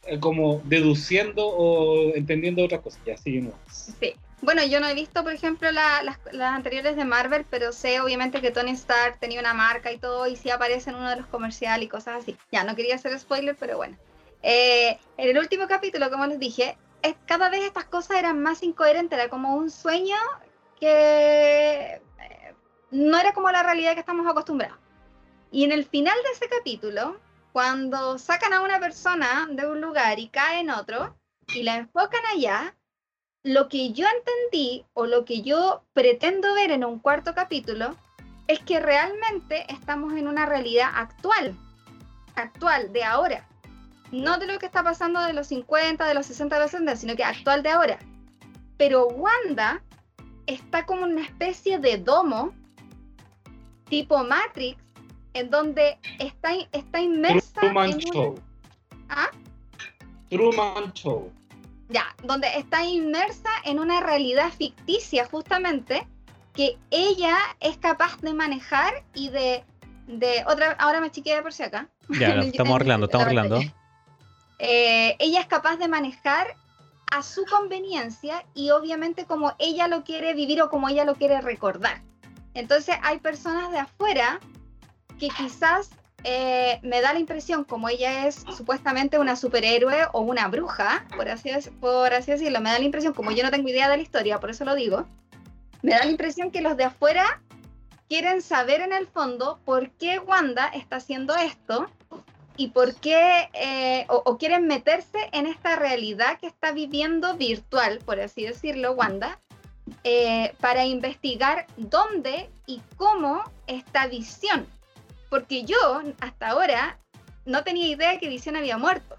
eh, como deduciendo o entendiendo otras cosas, y así no. Sí. Bueno, yo no he visto, por ejemplo, la- las, las anteriores de Marvel, pero sé obviamente que Tony Stark tenía una marca y todo, y sí aparece en uno de los comerciales y cosas así. Ya, no quería hacer spoiler, pero bueno. Eh, en el último capítulo, como les dije, es, cada vez estas cosas eran más incoherentes, era como un sueño que eh, no era como la realidad que estamos acostumbrados. Y en el final de ese capítulo, cuando sacan a una persona de un lugar y cae en otro, y la enfocan allá, lo que yo entendí o lo que yo pretendo ver en un cuarto capítulo es que realmente estamos en una realidad actual, actual, de ahora. No de lo que está pasando de los 50, de los 60, de los 70, sino que actual de ahora. Pero Wanda está como una especie de domo tipo Matrix, en donde está, está inmersa Truman en un- Show. ¿Ah? Truman Show. Ya, donde está inmersa en una realidad ficticia justamente que ella es capaz de manejar y de, de otra, ahora me chiqué por si acá. Ya, estamos arreglando, estamos la arreglando. Eh, ella es capaz de manejar a su conveniencia y obviamente como ella lo quiere vivir o como ella lo quiere recordar. Entonces hay personas de afuera que quizás eh, me da la impresión, como ella es supuestamente una superhéroe o una bruja, por así decirlo, me da la impresión, como yo no tengo idea de la historia, por eso lo digo, me da la impresión que los de afuera quieren saber en el fondo por qué Wanda está haciendo esto y por qué, eh, o, quieren meterse en esta realidad que está viviendo virtual, por así decirlo, Wanda, eh, para investigar dónde y cómo está Visión. Porque yo hasta ahora no tenía idea que Visión había muerto.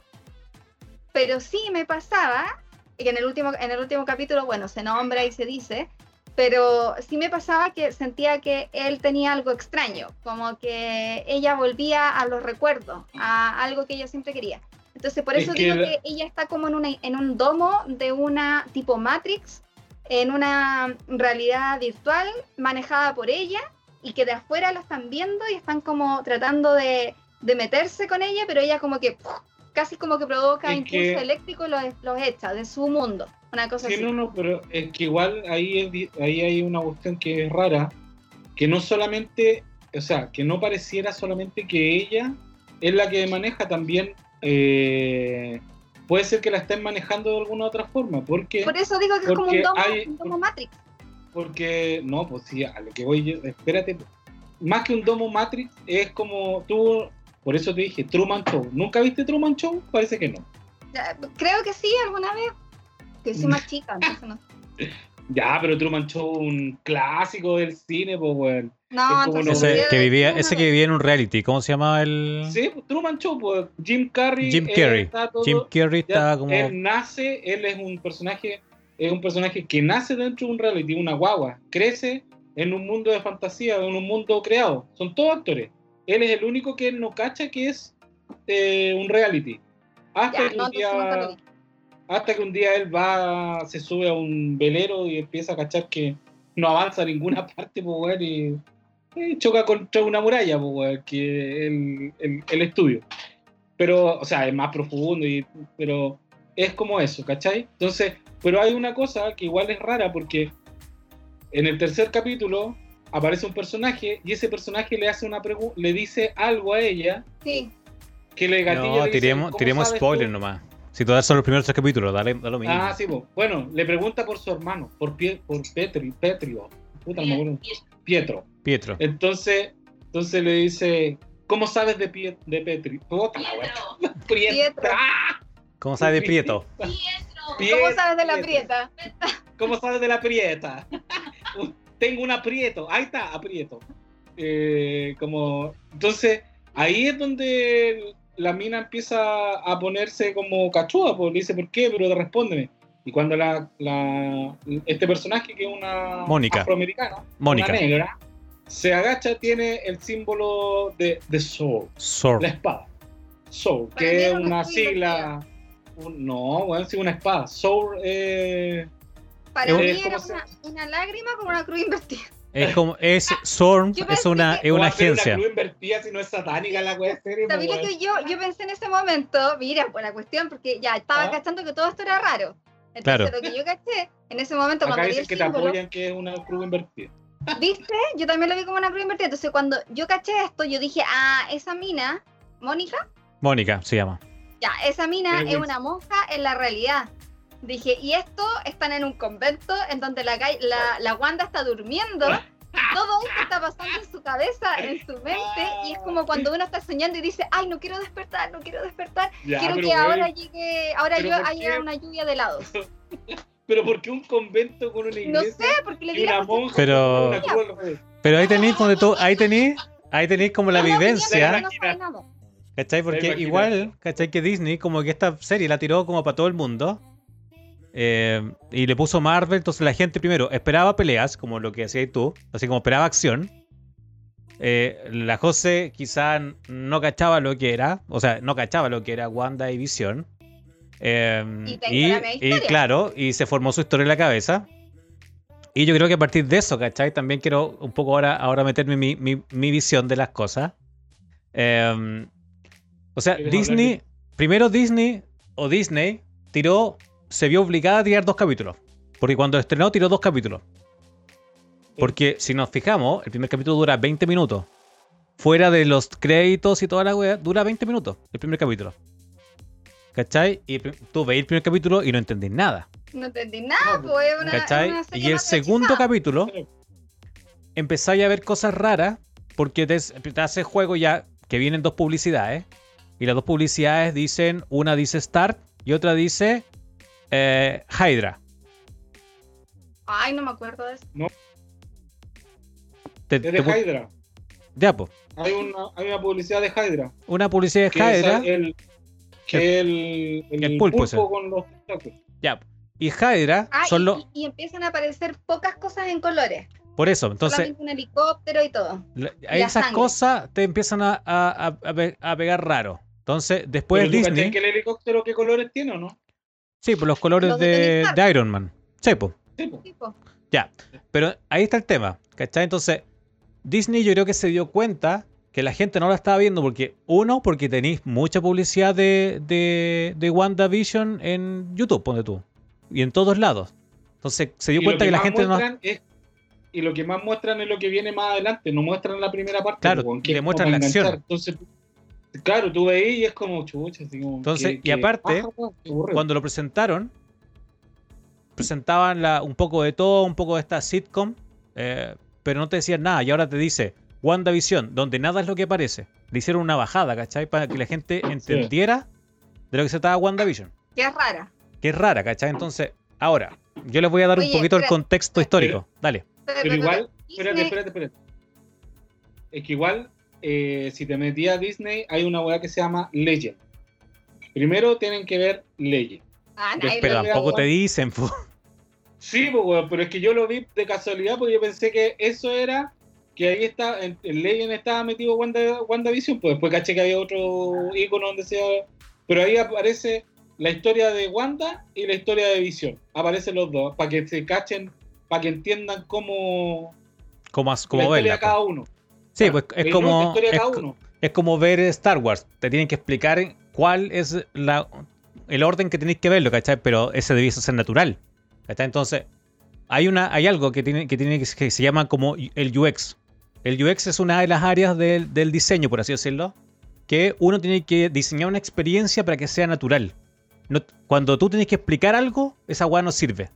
Pero sí me pasaba, que en el último, en el último capítulo, bueno, se nombra y se dice, pero sí me pasaba que sentía que él tenía algo extraño, como que ella volvía a los recuerdos, a algo que ella siempre quería. Entonces, por eso digo que ella está como en, una, en un domo de una tipo Matrix, en una realidad virtual manejada por ella y que de afuera lo están viendo y están como tratando de, de meterse con ella, pero ella como que casi como que provoca impulso eléctrico y los, los echa de su mundo. Una cosa sí, no, no, pero es que igual ahí, ahí hay una cuestión que es rara, que no solamente, o sea, que no pareciera solamente que ella es la que maneja, también eh, puede ser que la estén manejando de alguna otra forma, porque... Por eso digo que es como un domo, un Matrix. Porque, no, pues sí, a lo que voy yo, espérate, más que un domo Matrix, es como tú, por eso te dije, Truman Show. ¿Nunca viste Truman Show? Parece que no. Creo que sí, alguna vez que soy más chica, no. Ya, pero Truman Show, un clásico del cine, pues, weón. No, ese, que vivía, ese que vivía en un reality, ¿cómo se llamaba el...? Sí, Truman Show, pues, Jim Carrey. Jim Carrey. Jim Carrey está como... Él nace, él es un personaje, es un personaje que nace dentro de un reality, una guagua, crece en un mundo de fantasía, en un mundo creado. Son todos actores. Él es el único que él no cacha que es eh, un reality. Hasta que un día hasta que un día él va, se sube a un velero y empieza a cachar que no avanza a ninguna parte, pues, y, choca contra una muralla, pues, que el, el, estudio. Pero, o sea, es más profundo, y, pero es como eso, ¿cachai? Entonces, pero hay una cosa que igual es rara porque en el tercer capítulo aparece un personaje y ese personaje le hace una le dice algo a ella sí. que le gatilla. No, tiremos, tiremos spoiler nomás. Si todas son los primeros tres capítulos, dale, lo mismo. Ah, sí, bueno, le pregunta por su hermano, por, Pie, por Petri, Petrio. Puta, Pietro. Pietro. Entonces, entonces le dice, ¿cómo sabes de, Pie, de Petri? Puta, Pietro. Pietro. ¿Cómo sabes de Prieto? Pietro. ¿Cómo sabes de la Prieta? ¿Cómo sabes de la Prieta? Tengo un aprieto. Ahí está, aprieto. Eh, como, entonces, ahí es donde la mina empieza a ponerse como cachuda, pues le dice, ¿por qué? Pero respóndeme. Y cuando la, este personaje, que es una Mónica. afroamericana, Mónica. una negra, se agacha, tiene el símbolo de, de Sword, Sword. la espada. Sword, que es una sigla. no, bueno, sí, una espada. Sword eh, Para mí era una, una, lágrima con una cruz invertida. Es como, es Zorn, es una, es una agencia. Una invertida si no es satánica la wea serie. ¿Sabes lo que yo, yo pensé en ese momento? Mira, por la cuestión, porque ya estaba ¿Ah? cachando que todo esto era raro. Entonces claro. lo que yo caché en ese momento Acá cuando vi el que símbolo, te apoyan que es una cruz invertida. ¿Viste? Yo también lo vi como una cruz invertida. Entonces cuando yo caché esto, yo dije, ah, esa mina, Mónica. Mónica se llama. Ya, esa mina es una monja en la realidad. Dije, y esto están en un convento en donde la, la, la Wanda está durmiendo. Todo esto está pasando en su cabeza, en su mente, y es como cuando uno está soñando y dice, ay, no quiero despertar, no quiero despertar, quiero que ahora llegue, ahora yo haya una lluvia de helados. pero ¿por qué un convento con una iglesia? No sé, porque le monja pero, pero ahí tenéis donde tú, ahí tenéis, ahí tenéis como la vivencia. ¿Cachai? Porque igual, ¿cachai? Que Disney como que esta serie la tiró como para todo el mundo. Eh, y le puso Marvel, entonces la gente primero esperaba peleas, como lo que hacías tú, así como esperaba acción. Eh, la José quizá no cachaba lo que era, o sea, no cachaba lo que era Wanda y Visión. Eh, y, claro, y se formó su historia en la cabeza. Y yo creo que a partir de eso, ¿cachai? También quiero un poco ahora, ahora meterme mi, mi, visión de las cosas. o sea, Disney, primero Disney o Disney tiró se vio obligada a tirar dos capítulos. Porque cuando estrenó tiró dos capítulos. Porque si nos fijamos, el primer capítulo dura 20 minutos. fuera de los créditos y toda la wea, dura 20 minutos el primer capítulo. ¿Cachai? Y tú veis el primer capítulo y no entendís nada. No entendí nada, pues es una, ¿Cachai? una Y el segundo capítulo empezáis a ver cosas raras porque te, te hace juego ya que vienen dos publicidades. Y las dos publicidades dicen, una dice Start y otra dice eh, Hydra. Ay, no me acuerdo de eso. Te- Es te de pu- Hydra. ya, po. Hay una, hay una publicidad de Hydra. Una publicidad de Que es Hydra. el, que el, el, el pulpo ese. con los. Ya. Y Hydra Ah, son y, los. y- y empiezan a aparecer pocas cosas en colores. Por eso, entonces, Solamente un helicóptero y todo. la- la esas sangre. cosas te empiezan a, a- a- a pe- a pegar raro. Entonces, después Pero tú Disney. cachai que el helicóptero qué colores tiene o no? Sí, por los colores Los de Iron Man. Sí, pues. Sí, po. Ya, pero ahí está el tema, ¿cachai? Entonces, Disney yo creo que se dio cuenta que la gente no la estaba viendo porque, uno, porque tenéis mucha publicidad de, de, de WandaVision en YouTube, ponte tú, y en todos lados. Entonces, se dio Y cuenta que, la gente no... es- y lo que más muestran es lo que viene más adelante, no muestran la primera parte. Claro, le es muestran la acción. enganchar. Entonces, claro, tú veis y es como chucha. Así como, Entonces, que- y que aparte. Cuando lo presentaron, presentaban la- un poco de todo, un poco de esta sitcom, eh, pero no te decían nada. Y ahora te dice WandaVision, donde nada es lo que parece. Le hicieron una bajada, ¿cachai? Para que la gente entendiera de lo que se trataba WandaVision. Que es rara. Que es rara, ¿cachai? Entonces, ahora, yo les voy a dar un poquito el espera. contexto histórico. Dale. Pero, Pero igual, espérate, espérate, espérate. Es que igual, eh, si te metías a Disney, hay una weá que se llama Legend. Primero tienen que ver Legend. Ah, Pero nadie Pero tampoco te dicen, fu. Sí, pues, weón, pero es que yo lo vi de casualidad porque yo pensé que eso era que ahí está, en, en Legend estaba metido Wanda, WandaVision, pues después caché que había otro icono donde sea. Pero ahí aparece la historia de Wanda y la historia de Vision. Aparecen los dos, para que se cachen, para que entiendan cómo, Como, as- la verla. de cada uno. Sí, pues es como. es como ver Star Wars. Te tienen que explicar cuál es la, el orden que tenéis que verlo, ¿cachai? Pero ese debiese ser natural. ¿cachai? Entonces, hay, una, hay algo que, tiene, que, tiene, que se llama como el UX. El UX es una de las áreas del, del diseño, por así decirlo, que uno tiene que diseñar una experiencia para que sea natural. No- cuando tú tienes que explicar algo, esa weá no sirve.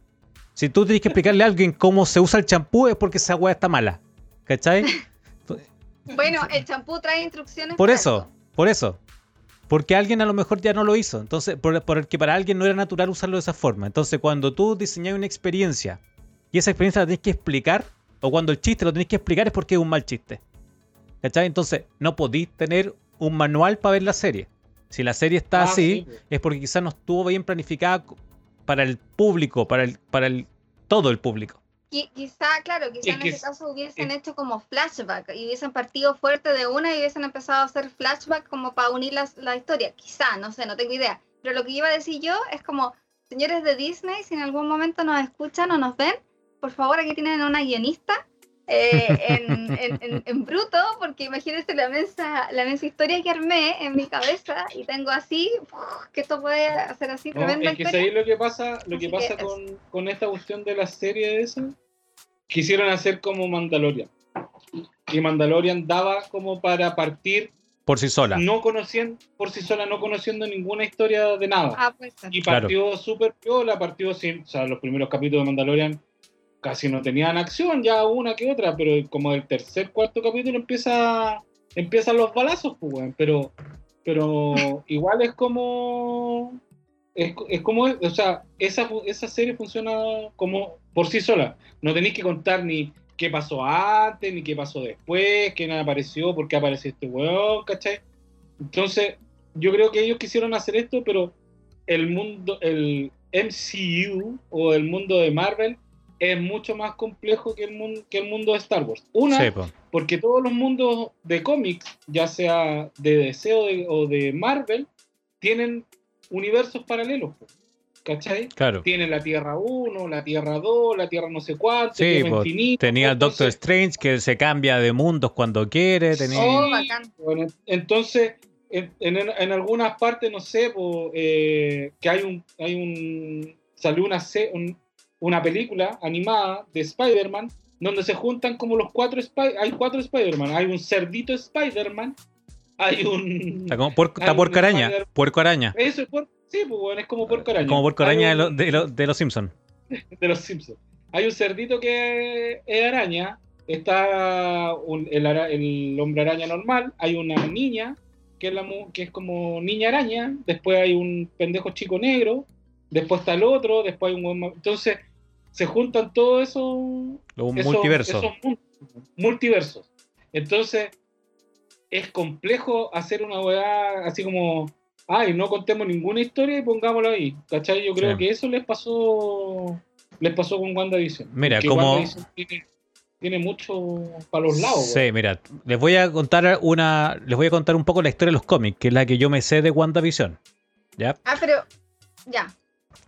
Si tú tienes que explicarle a alguien cómo se usa el champú, es porque esa weá está mala. ¿Cachai? Bueno, el champú trae instrucciones. Por eso, por eso. Porque alguien a lo mejor ya no lo hizo. Entonces, por, porque para alguien no era natural usarlo de esa forma. Entonces, cuando tú diseñas una experiencia y esa experiencia la tienes que explicar, o cuando el chiste lo tienes que explicar es porque es un mal chiste. ¿Cachai? Entonces, no podís tener un manual para ver la serie. Si la serie está Ah, así, sí, es porque quizás no estuvo bien planificada para el público, para el, para el todo el público. Qui- Quizá, claro, quizá Es en que ese es- caso hubiesen es- hecho como flashback y hubiesen partido fuerte de una y hubiesen empezado a hacer flashback como para unir las- la historia. Quizá, no sé, no tengo idea. Pero lo que iba a decir yo es como, señores de Disney, si en algún momento nos escuchan o nos ven, por favor aquí tienen una guionista eh, en, en- en- en bruto, porque imagínense la mensa, la mensa historia que armé en mi cabeza y tengo así, uf, que esto puede hacer así No, tremenda es que historia. ¿sabéis lo que pasa, lo que que pasa con, con esta cuestión de la serie de esa? Quisieron hacer como Mandalorian. Y Mandalorian daba como para partir, Por sí sola. no conociendo, por sí sola, no conociendo ninguna historia de nada. Ah, puede ser. Y Claro. partió súper piola, partió sin, o sea, los primeros capítulos de Mandalorian casi no tenían acción, ya una que otra, pero como el tercer, cuarto capítulo empieza, empiezan los balazos, pues, weón, pero, pero igual es como, es, es como, o sea, esa, esa serie funciona como por sí sola, no tenéis que contar ni qué pasó antes, ni qué pasó después, quién apareció, por qué apareció este weón, ¿cachai? Entonces, yo creo que ellos quisieron hacer esto, pero el mundo, el MCU o el mundo de Marvel es mucho más complejo que el mundo, que el mundo de Star Wars. Una, Sí, po. porque todos los mundos de cómics, ya sea de DC o de, o de Marvel, tienen universos paralelos. po, ¿Cachai? claro. Tienen la Tierra 1, la Tierra 2, la Tierra no sé cuánto, Sí, Tierra po, infinita. Tenía el Doctor entonces- Strange que se cambia de mundos cuando quiere. Tenía... Oh, bacán. Bueno, entonces, en, en- en algunas partes, no sé, eh, que hay un, hay un, salió una, un- una película animada de Spider-Man donde se juntan como los cuatro Spider hay cuatro Spider-Man. Hay un cerdito Spider-Man, hay un. Está como puerco, hay está un puerco araña. Puerco araña. Eso es puer- sí, pues bueno, es como puerco araña. Como Hay araña de, un- lo- de lo- de los Simpsons. de los Simpsons. Hay un cerdito que es araña, está un- el, ara- el hombre araña normal, hay una niña que es, la, que es como niña araña, después hay un pendejo chico negro, después está el otro, después hay un... buen Entonces se juntan todos esos... Un esos- multiverso. esos multiversos. Entonces es complejo hacer una weá así como... Ay, no contemos ninguna historia y pongámoslo ahí. ¿Cachai? Yo creo Sí. que eso les pasó les pasó con WandaVision. Mira, como- WandaVision tiene, tiene mucho para los lados. Sí, mira, les voy a contar una, les voy a contar un poco la historia de los cómics, que es la que yo me sé de WandaVision. ¿Ya? Ah, pero ya.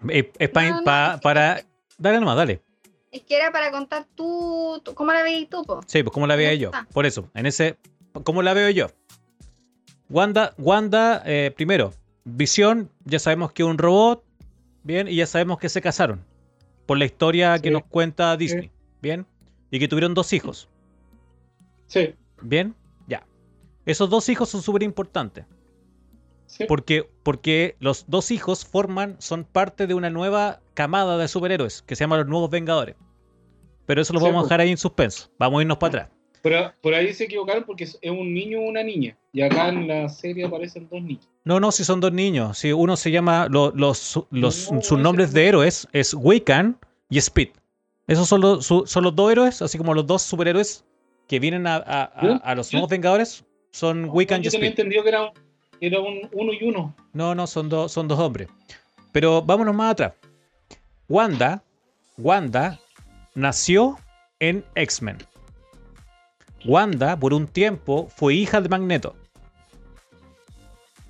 Es, es pa- No, no, pa- es que- para. Dale nomás, dale. Es que era para contar tú, tú- cómo la veis tú, po. Sí, pues cómo la veía yo. está. Por eso, en ese. ¿Cómo la veo yo? Wanda, Wanda, eh, primero, Visión, ya sabemos que es un robot, bien, y ya sabemos que se casaron. Por la historia que nos cuenta Disney, bien, y que tuvieron dos hijos, Sí, bien, ya. Esos dos hijos son súper importantes. sí. Porque, porque los dos hijos forman, son parte de una nueva camada de superhéroes que se llama los Nuevos Vengadores. Pero eso lo vamos a pues. dejar ahí en suspenso. Vamos a irnos para atrás. Pero por ahí se equivocaron porque es un niño o una niña. Y acá en la serie aparecen dos niños. No, no, si son dos niños. Si uno se llama, lo- los, los, No, sus nombres no. de héroes es Wiccan y Speed. Esos son los, su- son los dos héroes, así como los dos superhéroes que vienen a, a- a- los Nuevos Vengadores. Son Wiccan y Yo tenía Speed. entendido que era, un, era un uno y uno. No, no, son, dos son dos hombres. Pero vámonos más atrás. Wanda, Wanda nació en X-Men. Wanda, por un tiempo, fue hija de Magneto.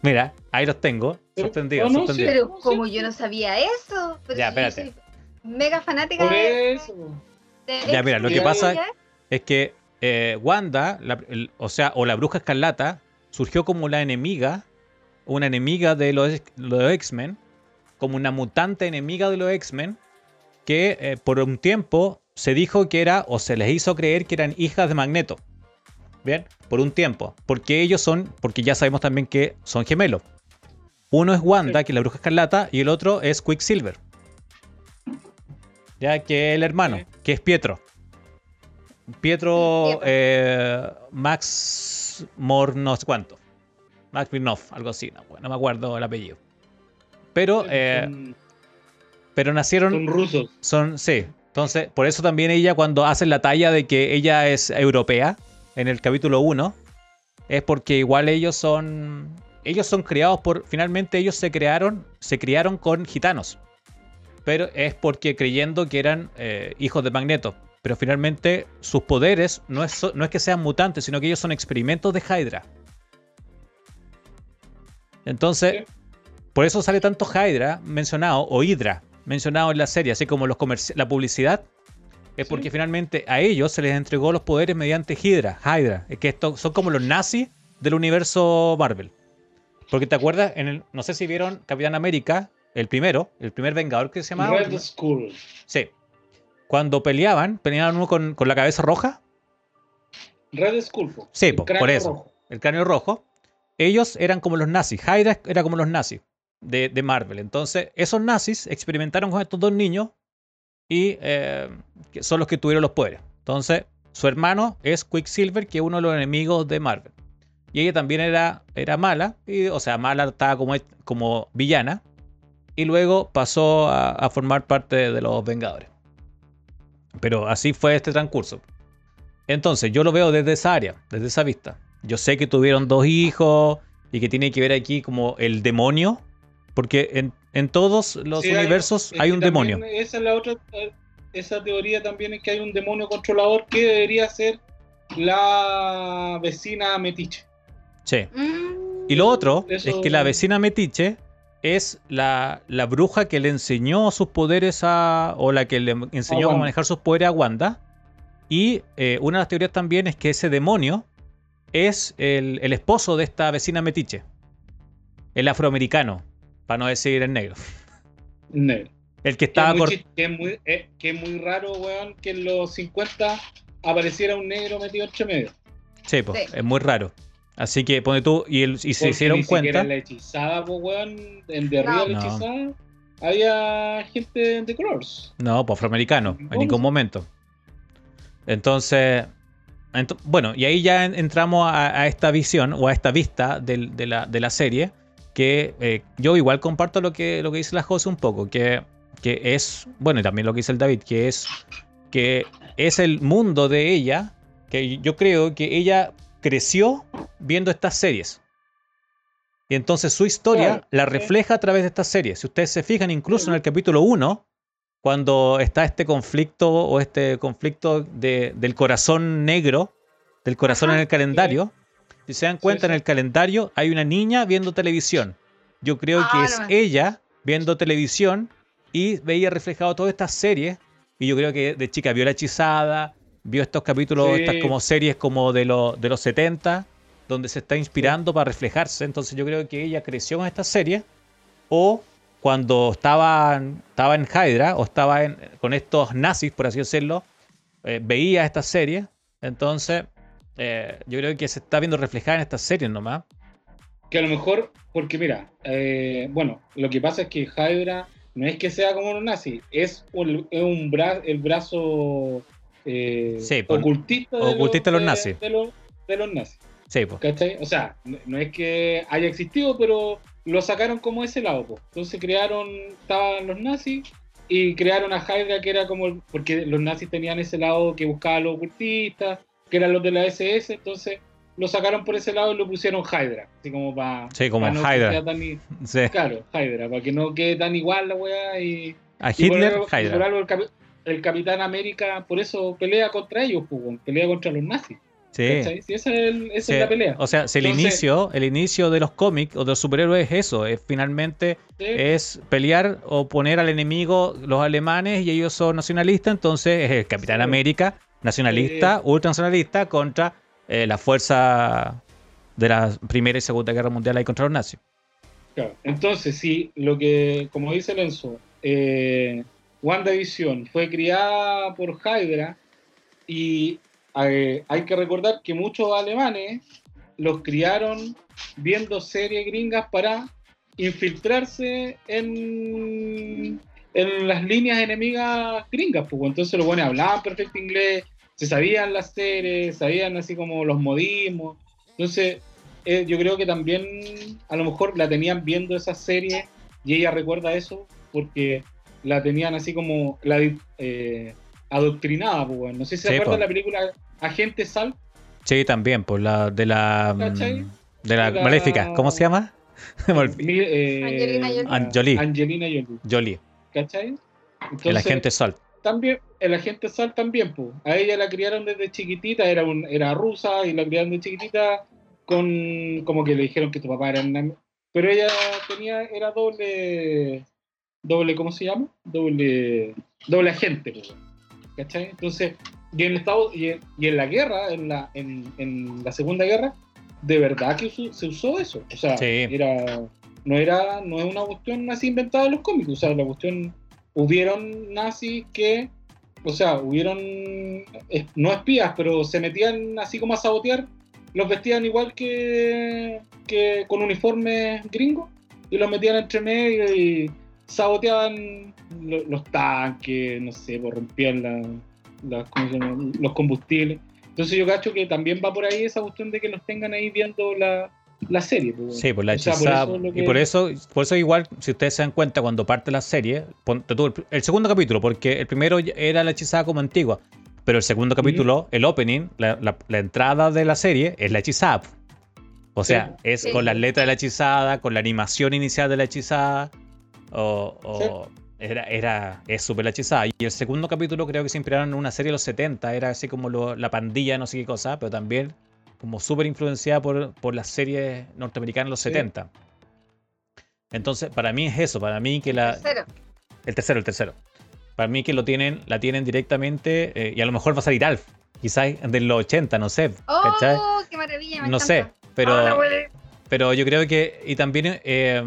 Mira, ahí los tengo. Sorprendido, no. Pero como yo no sabía eso. Pero Ya, si yo espérate. soy Mega fanática Por de, eso. de Ya, mira, lo que pasa-. Es que eh, Wanda, la- el- o sea, o la bruja escarlata, surgió como la enemiga, una enemiga de los, los X-Men, como una mutante enemiga de los X-Men, que eh, por un tiempo se dijo que era, o se les hizo creer que eran hijas de Magneto. Bien, por un tiempo. Porque ellos son, porque ya sabemos también que son gemelos. Uno es Wanda, Sí. que es la bruja escarlata, y el otro es Quicksilver. Ya que es el hermano, Sí. que es Pietro. Pietro Pietro. eh, Max Mor no sé cuánto. Max Birnoff, algo así, no, no me acuerdo el apellido. Pero, eh, son, pero nacieron, son rusos. son, sí. Entonces, por eso también ella cuando hace la talla de que ella es europea en el capítulo 1, es porque igual ellos son, ellos son criados por, finalmente ellos se crearon, se criaron con gitanos. Pero es porque creyendo que eran eh, hijos de Magneto. Pero finalmente sus poderes no es, no es que sean mutantes, sino que ellos son experimentos de Hydra. Entonces, por eso sale tanto Hydra mencionado, o Hydra mencionado en la serie, así como los la publicidad. Es Sí. porque finalmente a ellos se les entregó los poderes mediante Hydra. Hydra. Es que estos son como los nazis del universo Marvel. Porque te acuerdas, en el, no sé si vieron Capitán América, el primero, el primer Vengador que se llamaba. Red Skull. Sí. Cuando peleaban, peleaban uno con, con la cabeza roja. Red Skull. Sí, po, por eso. rojo. El cráneo rojo. Ellos eran como los nazis. Hydra era como los nazis de, de Marvel. Entonces, esos nazis experimentaron con estos dos niños y eh, son los que tuvieron los poderes. Entonces, su hermano es Quicksilver, que es uno de los enemigos de Marvel. Y ella también era, era mala, y, o sea, mala estaba como, como villana. Y luego pasó a, a formar parte de los Vengadores. Pero así fue este transcurso. Entonces, yo lo veo desde esa área, desde esa vista. Yo sé que tuvieron dos hijos y que tiene que ver aquí como el demonio, porque en, en todos los Sí, universos hay un demonio. Esa es la otra. Esa teoría también es que hay un demonio controlador que debería ser la vecina Metiche. Sí. Mm. Y lo otro Eso- es que la vecina Metiche es la, la bruja que le enseñó sus poderes a. o la que le enseñó a, Wanda. manejar sus poderes a Wanda. Y eh, una de las teorías también es que ese demonio es el, el esposo de esta vecina Metiche. El afroamericano, para no decir el negro. Negro. El que estaba chis- que, es muy, eh, que es muy raro, weón, que en los 50 apareciera un negro metido entre medio. Sí, Sí. es muy raro. Así que pone tú, y, el- y se hicieron ni cuenta. en la hechizada, pues, weón, en de arriba No. de la No. hechizada, había gente de colors. No, pues afroamericano, en ningún momento. Entonces, ento- bueno, y ahí ya en- entramos a, a esta visión o a esta vista del- de, la, de la serie, que eh, yo igual comparto lo que, lo que dice la José un poco, que, que es, bueno, y también lo que dice el David, que es, que es el mundo de ella, que yo creo que ella creció viendo estas series. Y entonces su historia la sí. refleja a través de estas series. Si ustedes se fijan, incluso en el capítulo 1, cuando está este conflicto o este conflicto de- del corazón negro, del corazón Ajá, en el calendario, si se dan cuenta en sí. el calendario hay una niña viendo televisión. Yo creo Ah, que es no. ella viendo televisión y veía reflejado todas estas series. Y yo creo que de chica vio La Hechizada, vio estos capítulos, Sí. estas como series como de, los de los 70, donde se está inspirando para reflejarse. Entonces yo creo que ella creció con estas series. O cuando estaba, estaba en Hydra o estaba en- con estos nazis, por así decirlo, eh, veía estas series. Entonces eh, yo creo que se está viendo reflejada en estas series nomás. Que a lo mejor, porque mira, eh, bueno, lo que pasa es que Hydra no es que sea como los nazis, es un, es un bra- el brazo eh, Sí, pues, ocultista, de, ocultista de los nazis. De, los, de los nazis. Sí, pues. ¿Cachai? O sea, no, no es que haya existido, pero lo sacaron como ese lado. po. Entonces crearon, estaban los nazis y crearon a Hydra que era como, el- porque los nazis tenían ese lado que buscaba a los ocultistas, que eran los de la SS, entonces lo sacaron por ese lado y lo pusieron Hydra, así como para... Sí, como no Hydra. tan Sí. claro, Hydra, para que no quede tan igual la weá y... A y Hitler, por Hydra. algo el, capi- el Capitán América por eso pelea contra ellos, weón, pelea contra los nazis. Sí. Sí, esa es, el- esa Sí, es la pelea. O sea, si el Entonces- inicio, el inicio de los cómics o de los superhéroes es eso, es finalmente Sí. es pelear o poner al enemigo los alemanes y ellos son nacionalistas, entonces es el Capitán. América nacionalista, ultranacionalista contra eh, la fuerza de la Primera y Segunda Guerra Mundial ahí contra los nazis. Claro. Entonces, sí, lo que, como dice Lenzo, eh, WandaVision fue criada por Hydra y eh, hay que recordar que muchos alemanes los criaron viendo series gringas para infiltrarse en, en las líneas enemigas gringas. Pues. Entonces los buenos hablaban perfecto inglés, se sabían las series, sabían así como los modismos. Entonces eh, yo creo que también a lo mejor la tenían viendo esa serie y ella recuerda eso porque la tenían así como la eh, adoctrinada. Pues, bueno. No sé si se Sí, acuerdan po. la película Agente Sal. Sí, también, por la de la ¿Cachai? de la, La- maléfica, ¿cómo se llama? Mi- eh, Angelina Jolie. An- Jolie. Angelina Jolie. Jolie, ¿Cachai? el Entonces, agente Salt. También el agente Sal también pues a ella la criaron desde chiquitita era un era rusa y la criaron desde chiquitita con como que le dijeron que tu papá era una- pero ella tenía era doble doble cómo se llama doble doble agente pues, ¿cachai? entonces y en Estados y en, y en la guerra en la en, en la segunda guerra de verdad que usu- se usó eso o sea Sí. era no era no es una cuestión así inventada de los cómics o sea la cuestión hubieron nazis que, o sea, hubieron no espías, pero se metían así como a sabotear, los vestían igual que, que con uniformes gringos y los metían entre medio y saboteaban lo- los tanques, no sé, pues rompían la- los combustibles. Entonces yo cacho que también va por ahí esa cuestión de que los tengan ahí viendo la, la serie. pues, Sí, por la O sea, por hechizada. Y por eso, por eso igual, si ustedes se dan cuenta, cuando parte la serie, ponte tú el, el segundo capítulo, porque el primero era la hechizada como antigua, pero el segundo capítulo, el opening, la, la- la entrada de la serie, es la hechizada. O sea, Sí. es Sí. con las letras de la hechizada, con la animación inicial de la hechizada, o... o Era, era, es súper la hechizada. Y el segundo capítulo creo que se inspiraron en una serie de los 70, era así como lo- la pandilla, no sé qué cosa, pero también como súper influenciada por, por las series norteamericanas de los Sí. 70. Entonces, para mí es eso, para mí que la... Tercero. El tercero, el tercero. Para mí que lo tienen, la tienen directamente, eh, y a lo mejor va a salir Alf, quizás de los 80, no sé, ¿cachai? ¡Oh, qué maravilla! Me No sé, pero, Ah, pero yo creo que, y también eh,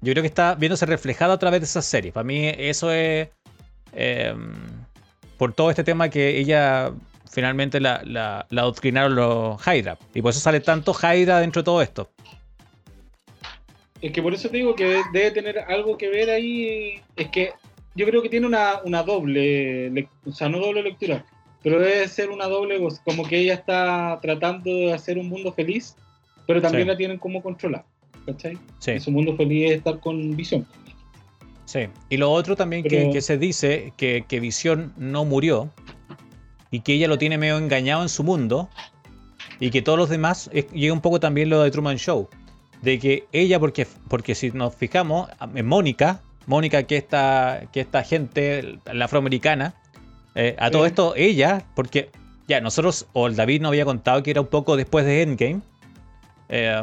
Yo creo que está viéndose reflejado a través de esa serie. Para mí eso es... eh, por todo este tema que ella finalmente la, la, la adoctrinaron los Hydra. Y por eso sale tanto Hydra dentro de todo esto. Es que por eso te digo que debe tener algo que ver ahí. Es que yo creo que tiene una, una doble, o sea, no doble lectura, pero debe ser una doble, voz, como que ella está tratando de hacer un mundo feliz, pero también Sí. la tienen como controlar. ¿Cachai? Sí. Y su mundo feliz es estar con visión. Sí. Y lo otro también que se dice que, que Visión no murió y que ella lo tiene medio engañado en su mundo y que todos los demás, es- llega un poco también lo de Truman Show, de que ella, porque, porque si nos fijamos, Mónica, Mónica que esta, que esta gente, la afroamericana, eh, a todo esto ella, porque ya nosotros, o el David nos había contado que era un poco después de Endgame, eh,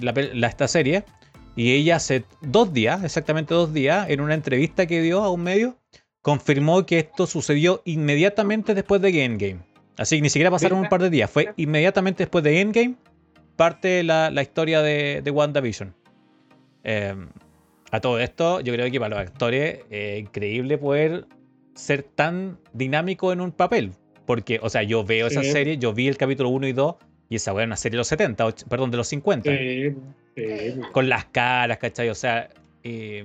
la, pel- la- esta serie, y ella hace dos días, exactamente dos días, en una entrevista que dio a un medio, confirmó que esto sucedió inmediatamente después de Endgame. Así que ni siquiera pasaron un par de días, fue inmediatamente después de Endgame parte la, la historia de, de WandaVision. Eh, a todo esto, yo creo que para los actores es increíble poder ser tan dinámico en un papel. Porque, o sea, yo veo esa serie, yo vi el capítulo 1 y 2, y esa fue una serie de los 70, och- perdón, de los 50 Sí, sí. con las caras, ¿cachai? O sea, y,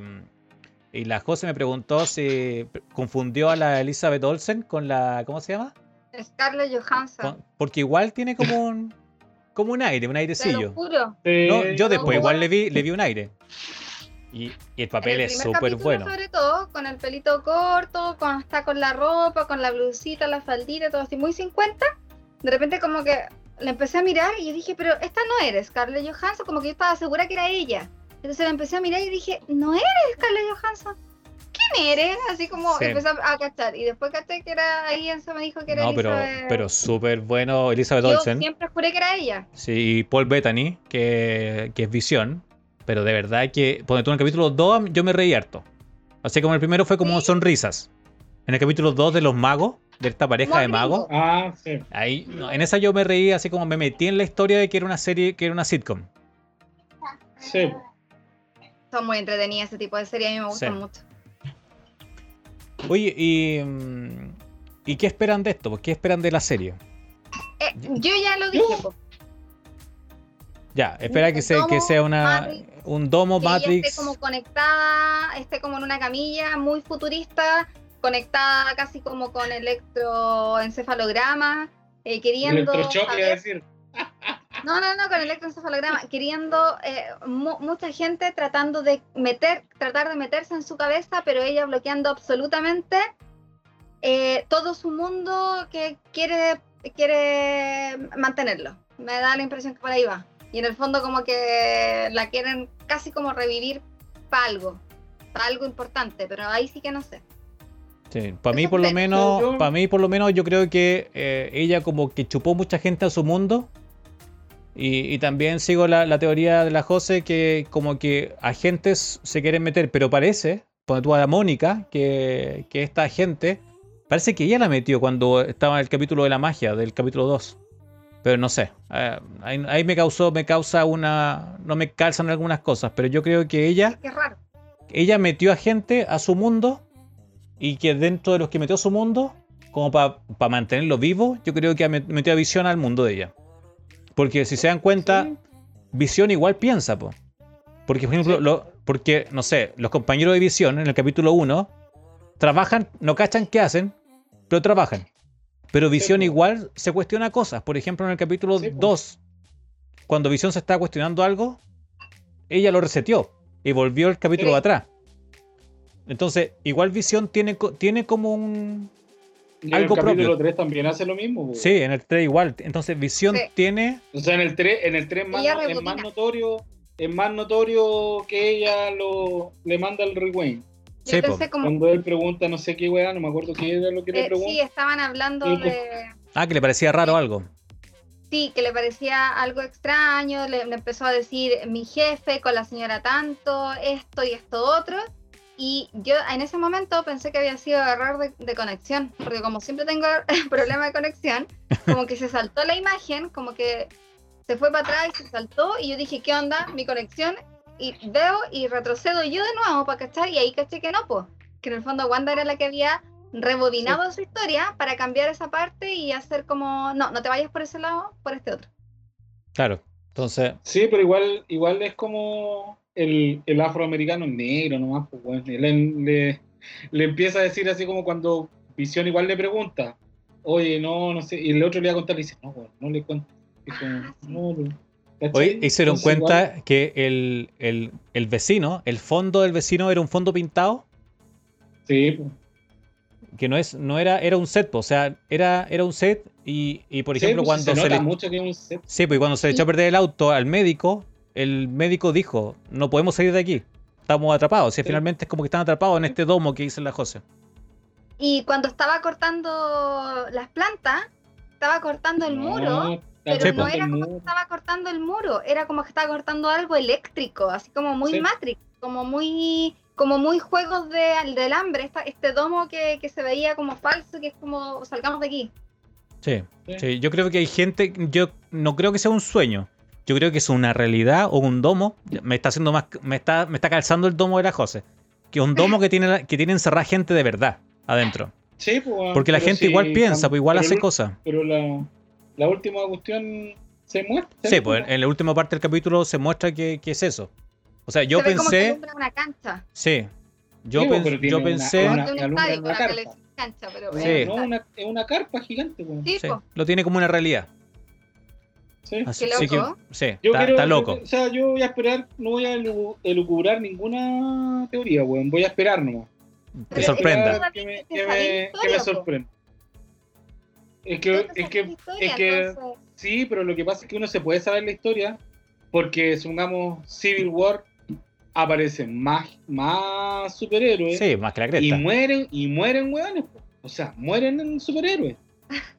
y la José me preguntó si confundió a la Elizabeth Olsen con la, ¿cómo se llama? Scarlett Johansson. Con- porque igual tiene como un, como un aire, un Te lo airecillo. juro. No, yo después igual le vi, le vi un aire. Y, y el papel el es súper bueno. Sobre todo, con el pelito corto, cuando está con la ropa, con la blusita, la faldita, todo así, muy 50. De repente, como que la empecé a mirar y yo dije, pero esta no eres Scarlett Johansson, como que yo estaba segura que era ella. Entonces la empecé a mirar y dije, no eres Scarlett Johansson. ¿Quién eres? Así como Sí. empecé a, a cachar. Y después caché que era ahí, Enzo me dijo que era No, pero, Elizabeth. pero súper bueno Elizabeth Yo Olsen. siempre juré que era ella. Sí, y Paul Bettany, que, que es visión. Pero de verdad que, ponte tú en el capítulo 2, yo me reí harto. Así como el primero fue como Sí. sonrisas. En el capítulo 2 de los magos, de esta pareja de magos. Ah, sí. ahí, no, en esa yo me reí así como me metí en la historia de que era una serie, que era una sitcom. Sí. Son muy entretenidas ese tipo de series, a mí me gustan Sí. mucho. Oye, y, mm, ¿y qué esperan de esto? ¿Qué esperan de la serie? Eh, yo ya lo dije. Ya, espera que, sea, que domo, sea una, Matrix, un domo que Matrix. esté como conectada, esté como en una camilla muy futurista, conectada casi como con electroencefalograma, eh, queriendo saber- decir. No, no, no, con electroencefalograma, queriendo eh, mu- mucha gente tratando de meter, tratar de meterse en su cabeza, pero ella bloqueando absolutamente eh, todo su mundo que quiere, quiere mantenerlo. Me da la impresión que por ahí va. Y en el fondo como que la quieren casi como revivir para algo, para algo importante, pero ahí sí que no sé. Sí, para mí por lo me- menos, yo- para mí por lo menos yo creo que eh, ella como que chupó mucha gente a su mundo. Y, y también sigo la, la teoría de la Jose que como que agentes se quieren meter, pero parece, cuando tú a la Mónica, que, que esta agente, parece que ella la metió cuando estaba en el capítulo de la magia, del capítulo 2. Pero no sé, eh, ahí, ahí me causó, me causa una, no me calzan algunas cosas, pero yo creo que ella Qué raro. ella metió a gente a su mundo y que dentro de los que metió a su mundo, como para mantenerlo vivo, yo creo que met- metió a Visión al mundo de ella. Porque si se dan cuenta, Sí. Visión igual piensa, po. Porque, por ejemplo, Sí. lo- porque, no sé, los compañeros de Visión en el capítulo 1 trabajan, no cachan qué hacen, pero trabajan. Pero Visión igual se cuestiona cosas. Por ejemplo, en el capítulo Sí, po. 2, cuando Visión se está cuestionando algo, ella lo reseteó y volvió el capítulo atrás. Entonces, igual Visión tiene, tiene como un... Y en algo el capítulo propio. 3 también hace lo mismo. po. Sí, en el 3 igual. Entonces, Visión Sí. tiene... O sea, en el 3, en el 3 más, es más notorio, es más notorio que ella lo le manda el rewind. Sí, como, Cuando él pregunta no sé qué weá, no me acuerdo qué era lo que le eh, pregunta. sí, estaban hablando Sí, de... Ah, que le parecía raro algo. Sí, que le parecía algo extraño, le, le empezó a decir mi jefe con la señora tanto, esto y esto otro. Y yo en ese momento pensé que había sido error de, de conexión, porque como siempre tengo problema de conexión, como que se saltó la imagen, como que se fue para atrás y se saltó, y yo dije, ¿qué onda? Mi conexión. y veo y retrocedo yo de nuevo para cachar y ahí caché que no, pues. Que en el fondo Wanda era la que había rebobinado su historia para cambiar esa parte y hacer como, no, no te vayas por ese lado, por este otro. Claro. Entonces, Sí, pero igual, igual es como el, el afroamericano negro nomás, pues bueno, le, le, le empieza a decir así como cuando Visión igual le pregunta, oye, no, no sé, y el otro le va a contar y dice, no, bueno, no le cuento. Como, Ah, hoy hicieron Entonces, cuenta igual- que el, el, el vecino, el fondo del vecino era un fondo pintado, Sí, pues. que no es, no era, era un set, po, o sea, era, era un set y, y por Sí, ejemplo, pues, cuando se se, nota le, mucho que es un set. sí, pues, cuando se le echó a perder el auto al médico, el médico dijo, no podemos salir de aquí, estamos atrapados. Y Sí. finalmente es como que están atrapados en este domo que dice la José. Y cuando estaba cortando las plantas, estaba cortando el muro, pero Sí, no era como que estaba cortando el muro, era como que estaba cortando algo eléctrico, así como muy Sí. Matrix, como muy como muy juegos de, del hambre, esta- este domo que, que se veía como falso, que es como salgamos de aquí. Sí, Sí. sí, yo creo que hay gente, yo no creo que sea un sueño, yo creo que es una realidad o un domo, me está haciendo más, me está, me está calzando el domo de la José, que es un domo que tiene, que tiene encerrada gente de verdad adentro. Sí, pues, Porque la gente sí, igual piensa, pues igual hace cosas. Pero la, la última cuestión se muestra. Sí, pues en la última parte del capítulo se muestra que, que es eso. O sea, yo se ve como que pensé, alumbra una cancha. sí, yo, Sí, pues, pens- yo una- pensé, una- una carpa. cancha, pero No, Sí. es no, una, es una carpa gigante, pues. Sí, lo tiene como una realidad. Sí. Así, Qué así que, loco. sí, está, loco. O sea, yo voy a esperar, no voy a elu- elucubrar ninguna teoría, weón. Voy a esperar nomás. Te sorprenda. Que me, que me, me sorprenda. Es que, es que, historia, es que entonces, sí, pero lo que pasa es que uno se puede saber la historia porque, supongamos, Civil War aparecen más, más superhéroes Sí, más que la y cresta. mueren, y mueren weones, o sea, mueren en superhéroes.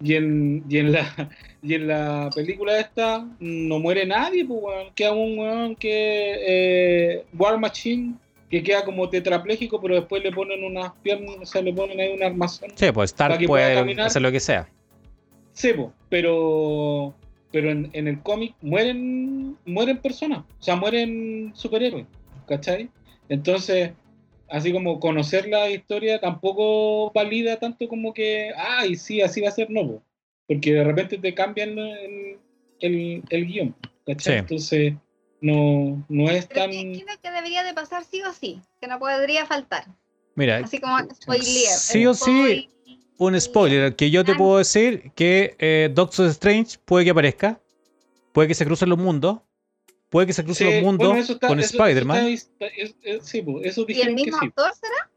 Y en, y en la y en la película esta no muere nadie, pues weón. Queda un weón que eh, War Machine que queda como tetrapléjico, pero después le ponen unas piernas, o sea, le ponen ahí un armazón. Sí, pues para Stark que pueda puede caminar. hacer lo que sea. Sí, po, pero pero en, en el cómic mueren mueren personas, o sea, mueren superhéroes, ¿cachai? Entonces, así como conocer la historia tampoco valida tanto como que, ay, sí, así va a ser, no, po, porque de repente te cambian el, el, el guion, ¿cachai? Sí. Entonces, no, no es pero tan... ¿qué, qué es lo que debería de pasar sí o sí? Que no podría faltar. Mira, Así como spoiler. Sí o sí, un spoiler que yo te puedo decir que eh, Doctor Strange puede que aparezca, puede que se crucen los mundos, puede que se crucen Sí, los mundos bueno, eso está- con Spider-Man. es- es- sí, eso ¿Y el que mismo sí. actor será?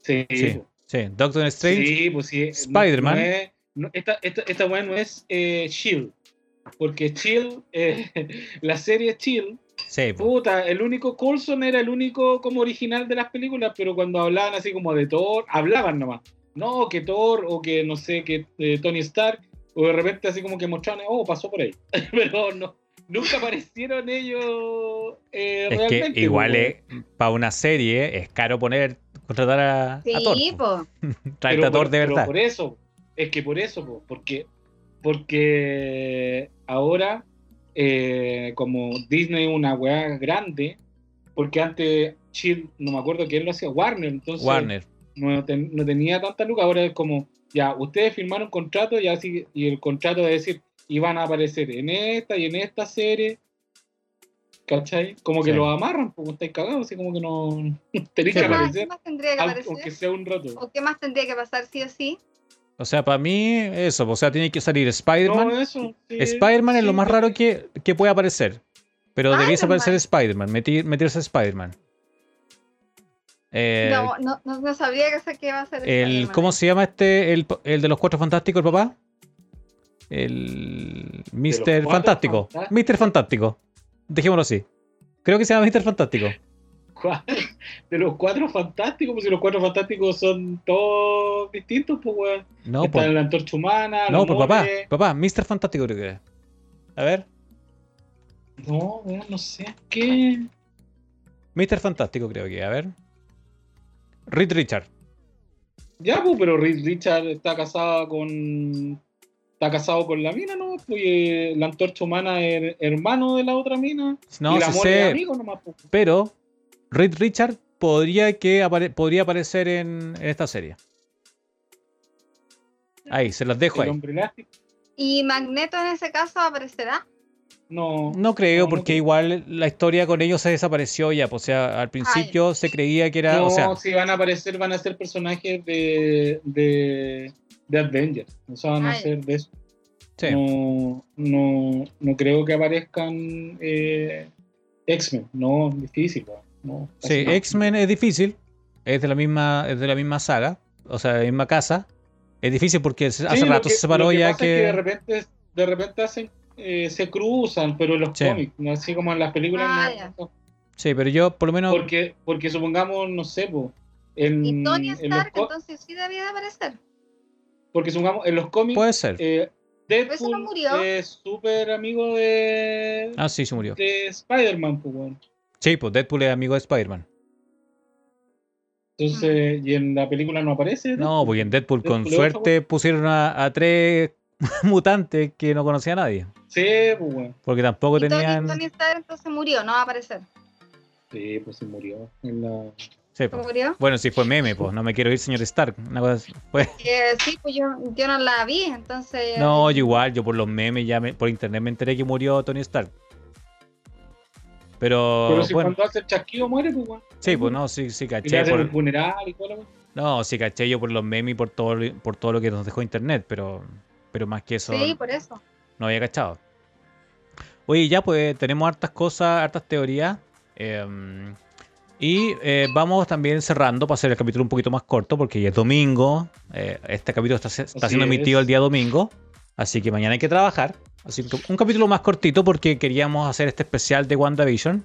Sí, Sí, po. sí, Doctor Strange. Sí, pues sí. no- Spider-Man. no es- no- esta, esta, esta weá no es eh, Shield. Porque Shield, eh, la serie Shield, Sí, po. puta, el único Coulson era el único como original de las películas, pero cuando hablaban así como de Thor, hablaban nomás. No, que Thor o que no sé, que eh, Tony Stark, o de repente así como que mostraban, oh, pasó por ahí. pero no, nunca aparecieron ellos eh, es realmente. que igual pues, para una serie es caro poner, contratar a, a Thor. Sí, a por- Thor de pero verdad. por eso, es que por eso, po, porque, porque ahora, eh, como Disney es una weá grande, porque antes Shield, no me acuerdo quién lo hacía, Warner, entonces Warner. No, ten- no tenía tanta luca, ahora es como, ya, ustedes firmaron un contrato y, así, y el contrato de decir, iban a aparecer en esta y en esta serie. ¿Cachai? Como que Sí. lo amarran, porque estáis cagados, así como que no tenéis que ¿Qué más, qué aparecer, más tendría que aparecer? aunque sea un rato. ¿O qué más tendría que pasar sí o sí? O sea, para mí, eso. O sea, tiene que salir Spider-Man. No, eso. sí, Spider-Man es lo más raro que, que puede aparecer. Pero debiese aparecer Spider-Man, meterse Spider-Man. Eh, no, no, no, sabría que sé qué va a ser. el, Spider-Man. ¿Cómo se llama este? El, el de los cuatro fantásticos, el papá. El Mr. Fantástico. Fantásticos. Mr. Fantástico. Dejémoslo así. Creo que se llama Mr. Fantástico. De los cuatro fantásticos, pues si los cuatro fantásticos son todos distintos, pues weón. No, Está por, la antorcha humana, no, por papá. moles. Papá, Mr. Fantástico creo que era. A ver. No, weón, no sé qué. Mr. Fantástico creo que. A ver. Reed Richard. Ya, pues, pero Reed Richard está casada con. Está casado con la mina, ¿no? Pues eh, la antorcha humana es hermano de la otra mina. No, y la sí mole es sé, amigo nomás. pues. pero Reed Richard podría, que apare- podría aparecer en, en esta serie. Ahí, se las dejo El ahí. hombre. ¿Y Magneto en ese caso aparecerá? No. No creo, No, no porque creo. igual la historia con ellos se desapareció ya. pues, O sea, al principio se creía que era. no, o sea, si van a aparecer, van a ser personajes de, de, de Avengers. O sea, van a ser de eso. sí. No, no, no creo que aparezcan eh, X-Men. No, difícil. No, Sí. X-Men es difícil. Es de la misma, es de la misma saga. O sea, de la misma casa. Es difícil porque hace Sí, rato que- se separó lo que ya pasa es de que. repente, de repente hacen, eh, se cruzan, pero en los Sí. cómics, no así como en las películas. Ah, no- ya. no. Sí, pero yo por lo menos. porque, porque supongamos, no sé, po, en, Y Tony en los Stark entonces sí debía de aparecer. porque supongamos en los cómics, Puede ser. eh, no Deadpool murió. es súper amigo de, Ah, sí, se murió. de Spider-Man, pues, weón. Sí, pues Deadpool es amigo de Spider-Man. Entonces, y en la película no aparece. No, porque en Deadpool con Deadpool suerte pusieron a, a tres mutantes que no conocía a nadie. Sí, pues, weón. Porque tampoco Y tenían. Tony Stark entonces murió, no va a aparecer. Sí, pues se murió. En la... Sí, ¿Se pues. murió? Bueno, si fue meme, pues no me quiero ir, señor Stark. Una cosa así. Fue- Que sí, pues yo, yo no la vi, entonces. No, yo igual, yo por los memes, ya me- por internet me enteré que murió Tony Stark. Pero, Pero si bueno, cuando hace el chasquido muere, pues, weón. sí, pues no, sí, sí Y le caché. el Por, funeral y todo lo no, sí caché yo por los memes y por todo, lo- por todo lo que nos dejó internet, pero, pero más que eso Sí, por eso. No había cachado. Oye, ya pues tenemos hartas cosas, hartas teorías. em, y eh, vamos también cerrando para hacer el capítulo un poquito más corto, porque ya es domingo. eh, este capítulo está, está siendo emitido el día domingo. Así que mañana hay que trabajar. Así que un capítulo más cortito porque queríamos hacer este especial de WandaVision.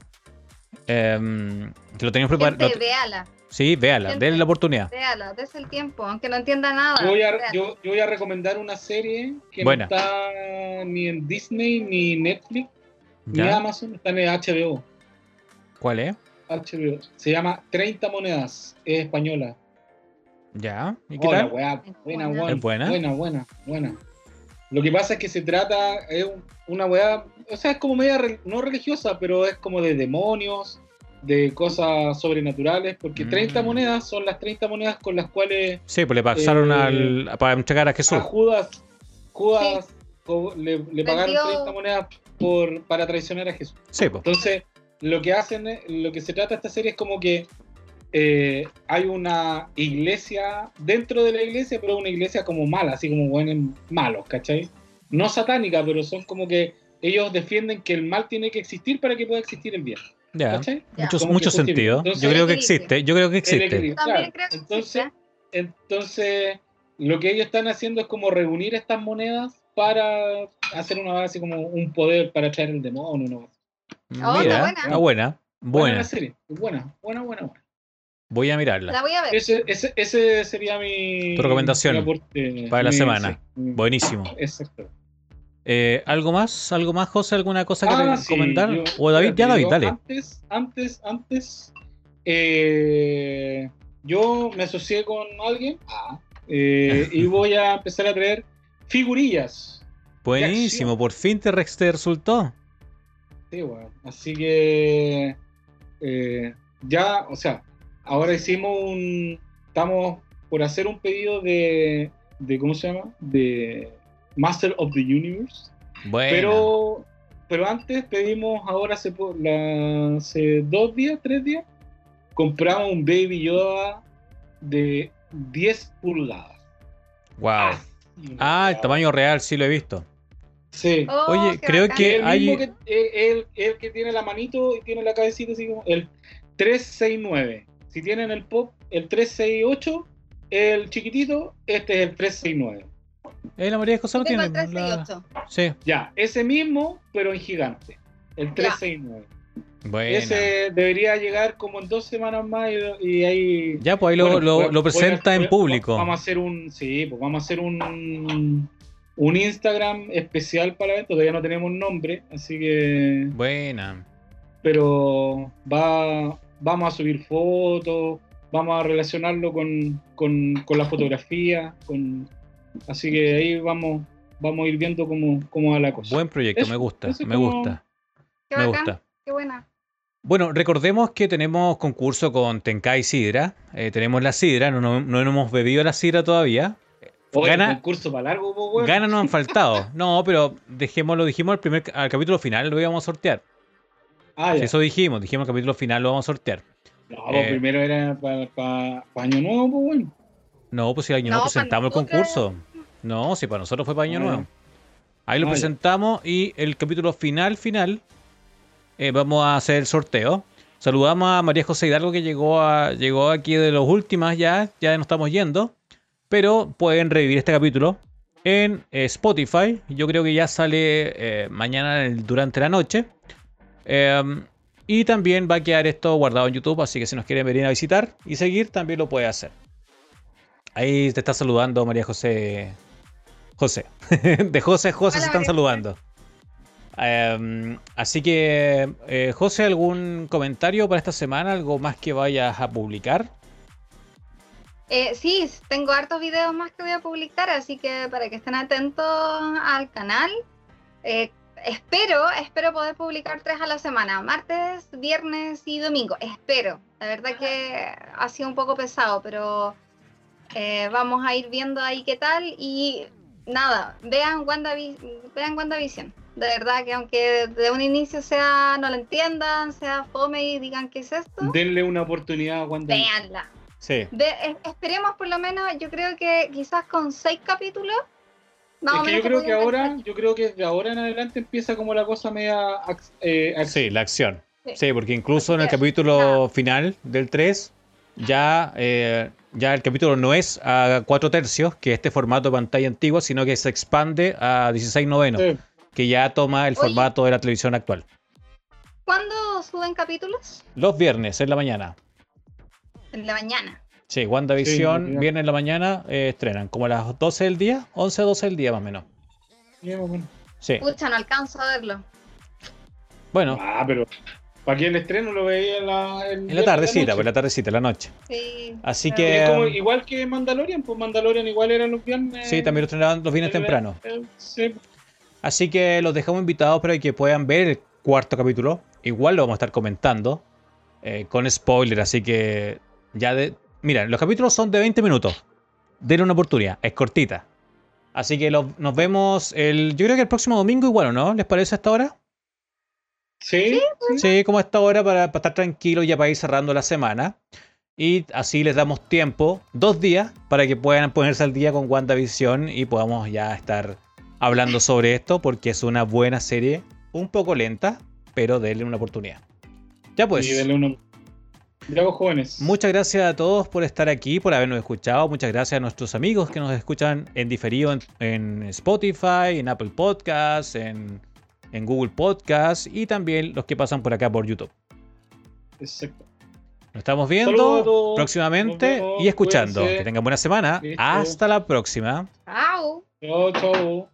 em, que lo teníamos preparado. Sí, véala, denle la oportunidad. véala, des el tiempo, aunque no entienda nada. Yo voy, a, véala. yo, yo voy a recomendar una serie que Buena. no está ni en Disney, ni Netflix, ni ¿Ya? Amazon, está en el HBO. ¿Cuál es? HBO. Se llama 30 monedas, es española. ¿Ya? ¿Y qué Hola, tal? weá, buena, buena. buena, ¿Es buena? buena, buena, buena. Lo que pasa es que se trata, es un- una weá, o sea, es como media, no religiosa, pero es como de demonios, de cosas sobrenaturales, porque Mm. 30 monedas son las 30 monedas con las cuales Sí, pues le pasaron Eh, al, para entregar a Jesús. a Judas, Judas le, le pagaron Vendió- 30 monedas por, para traicionar a Jesús. Sí, pues. Entonces, lo que hacen, es- lo que se trata esta serie es como que eh, hay una iglesia dentro de la iglesia, pero una iglesia como mala, así como buenos malos, ¿cachai? No satánica, pero son como que ellos defienden que el mal tiene que existir para que pueda existir el bien, Ya. Mucho, Como sentido. Entonces- yo creo que existe. Yo creo que existe. claro. Entonces, entonces, lo que ellos están haciendo es como reunir estas monedas para hacer una base como un poder para traer el demonio. ¿no? Oh, Mira, está buena. está buena. Buena. la serie, buena, buena, buena, buena. Voy a mirarla. La voy a ver. Ese, ese, ese sería mi. Tu recomendación mi aporte, para la mi- semana. sí, Buenísimo. Exacto. Eh, ¿Algo más? ¿Algo más, José? ¿Alguna cosa que Ah, te- sí, comentar? yo- o David, ya David, yo dale. Antes, antes, antes, eh, yo me asocié con alguien ah, eh, y voy a empezar a traer figurillas. Buenísimo, por fin te, re- te resultó. Sí, bueno. Así que eh, ya, o sea, ahora hicimos un. Estamos por hacer un pedido de. de ¿Cómo se llama? De Master of the Universe. Bueno. Pero, pero antes pedimos, ahora hace, la- hace dos días, tres días, compramos un Baby Yoda de 10 pulgadas. wow. Ah, el tamaño real sí lo he visto. Sí. Oh, Oye, creo bacán. que- el hay- mismo que eh, el, el que tiene la manito y tiene la cabecita así como el 369. Si tienen el pop, el 368, el chiquitito, este es el 369. Eh, la María José Yo lo tiene. el la- 368. Sí, Ya, ese mismo, pero en gigante. El 369. bueno. Ese debería llegar como en dos semanas más y, y ahí. Ya, pues ahí lo, Bueno, lo- a- presenta en público. Vamos a hacer un. Sí, pues vamos a hacer un. Un Instagram especial para esto. Todavía no tenemos nombre, así que. Buena. pero va, vamos a subir fotos, vamos a relacionarlo con, con, con la fotografía, con, así que ahí vamos, vamos a ir viendo cómo, cómo va la cosa. Buen proyecto, Eso- me gusta, me como- gusta, Qué me bacán, gusta. qué buena. Bueno, recordemos que tenemos concurso con Tenkai Sidra. Eh, tenemos la Sidra, no, no, no hemos bebido la Sidra todavía. Oye, gana- concurso para largo, po, weón. Ganas no han faltado. No, pero dejémoslo, dijimos al primer al capítulo final lo íbamos a sortear. Ah, eso dijimos, dijimos al capítulo final lo vamos a sortear. No, pues eh, primero era para año nuevo, pues bueno. No, pues si el año No, nuevo presentamos el concurso. No, si para nosotros fue para año nuevo. Ahí lo presentamos y el capítulo final, final, eh, vamos a hacer el sorteo. Saludamos a María José Hidalgo que llegó, a, llegó aquí de los últimas ya, ya nos estamos yendo. Pero pueden revivir este capítulo en eh, Spotify. Yo creo que ya sale eh, mañana durante la noche. Em, y también va a quedar esto guardado en YouTube, así que si nos quieren venir a visitar y seguir, también lo puede hacer. Ahí te está saludando María José. José. De José José Hola, se están María saludando. Em, así que, eh, José, ¿algún comentario para esta semana? ¿Algo más que vayas a publicar? Eh, sí, tengo hartos videos más que voy a publicar, así que para que estén atentos al canal. Eh, espero, espero poder publicar tres a la semana, martes, viernes y domingo. Espero. La verdad que ha sido un poco pesado, pero eh, vamos a ir viendo ahí qué tal. Y nada, vean WandaVi- vean WandaVision. De verdad que aunque de un inicio sea, no lo entiendan, sea fome y digan qué es esto, Denle una oportunidad a Wanda. véanla. Sí. Es- esperemos por lo menos, yo creo que quizás con seis capítulos. Más Es o que menos yo creo que ahora, pensar. yo creo que de ahora en adelante empieza como la cosa media eh, Sí, la acción. Sí. Sí, porque incluso en el que, capítulo nada. final del 3, ya, eh, ya el capítulo no es a 4 tercios, que este formato de pantalla antigua, sino que se expande a 16 novenos, Sí. que ya toma el Oye. formato de la televisión actual. ¿Cuándo suben capítulos? Los viernes en la mañana. En la mañana. Sí, Sí, WandaVision, la viernes en la mañana eh, estrenan, como a las 12 del día, 11 a 12 del día más o menos. Bueno. Sí, Pucha, no alcanzo a verlo. bueno, Ah, pero ¿para qué el estreno lo veía en la, en la tardecita, noche? pues la tardecita, en la noche. Sí. Así que- Es como igual que Mandalorian, pues Mandalorian igual eran los viernes. Sí, también lo estrenaban los viernes eh, temprano. eh, sí. Así que los dejamos invitados para que puedan ver el cuarto capítulo. Igual lo vamos a estar comentando eh, con spoiler, así que ya de... Mira, los capítulos son de 20 minutos. Denle una oportunidad, es cortita. Así que los- nos vemos el... Yo creo que el próximo domingo igual, ¿o ¿no? ¿Les parece hasta ahora? Sí, Sí, como hasta ahora para, para estar tranquilos ya para ir cerrando la semana. Y así les damos tiempo, dos días, para que puedan ponerse al día con WandaVision y podamos ya estar hablando sobre esto, porque es una buena serie, un poco lenta, pero denle una oportunidad. Ya pues, Y denle uno. Ya vos jóvenes. muchas gracias a todos por estar aquí, por habernos escuchado. Muchas gracias a nuestros amigos que nos escuchan en diferido en, en Spotify, en Apple Podcasts, en, en Google Podcasts y también los que pasan por acá por YouTube. Exacto. Nos estamos viendo próximamente vemos. y escuchando. Cuídense. Que tengan buena semana. Listo. Hasta la próxima. Chao. Chao, chao.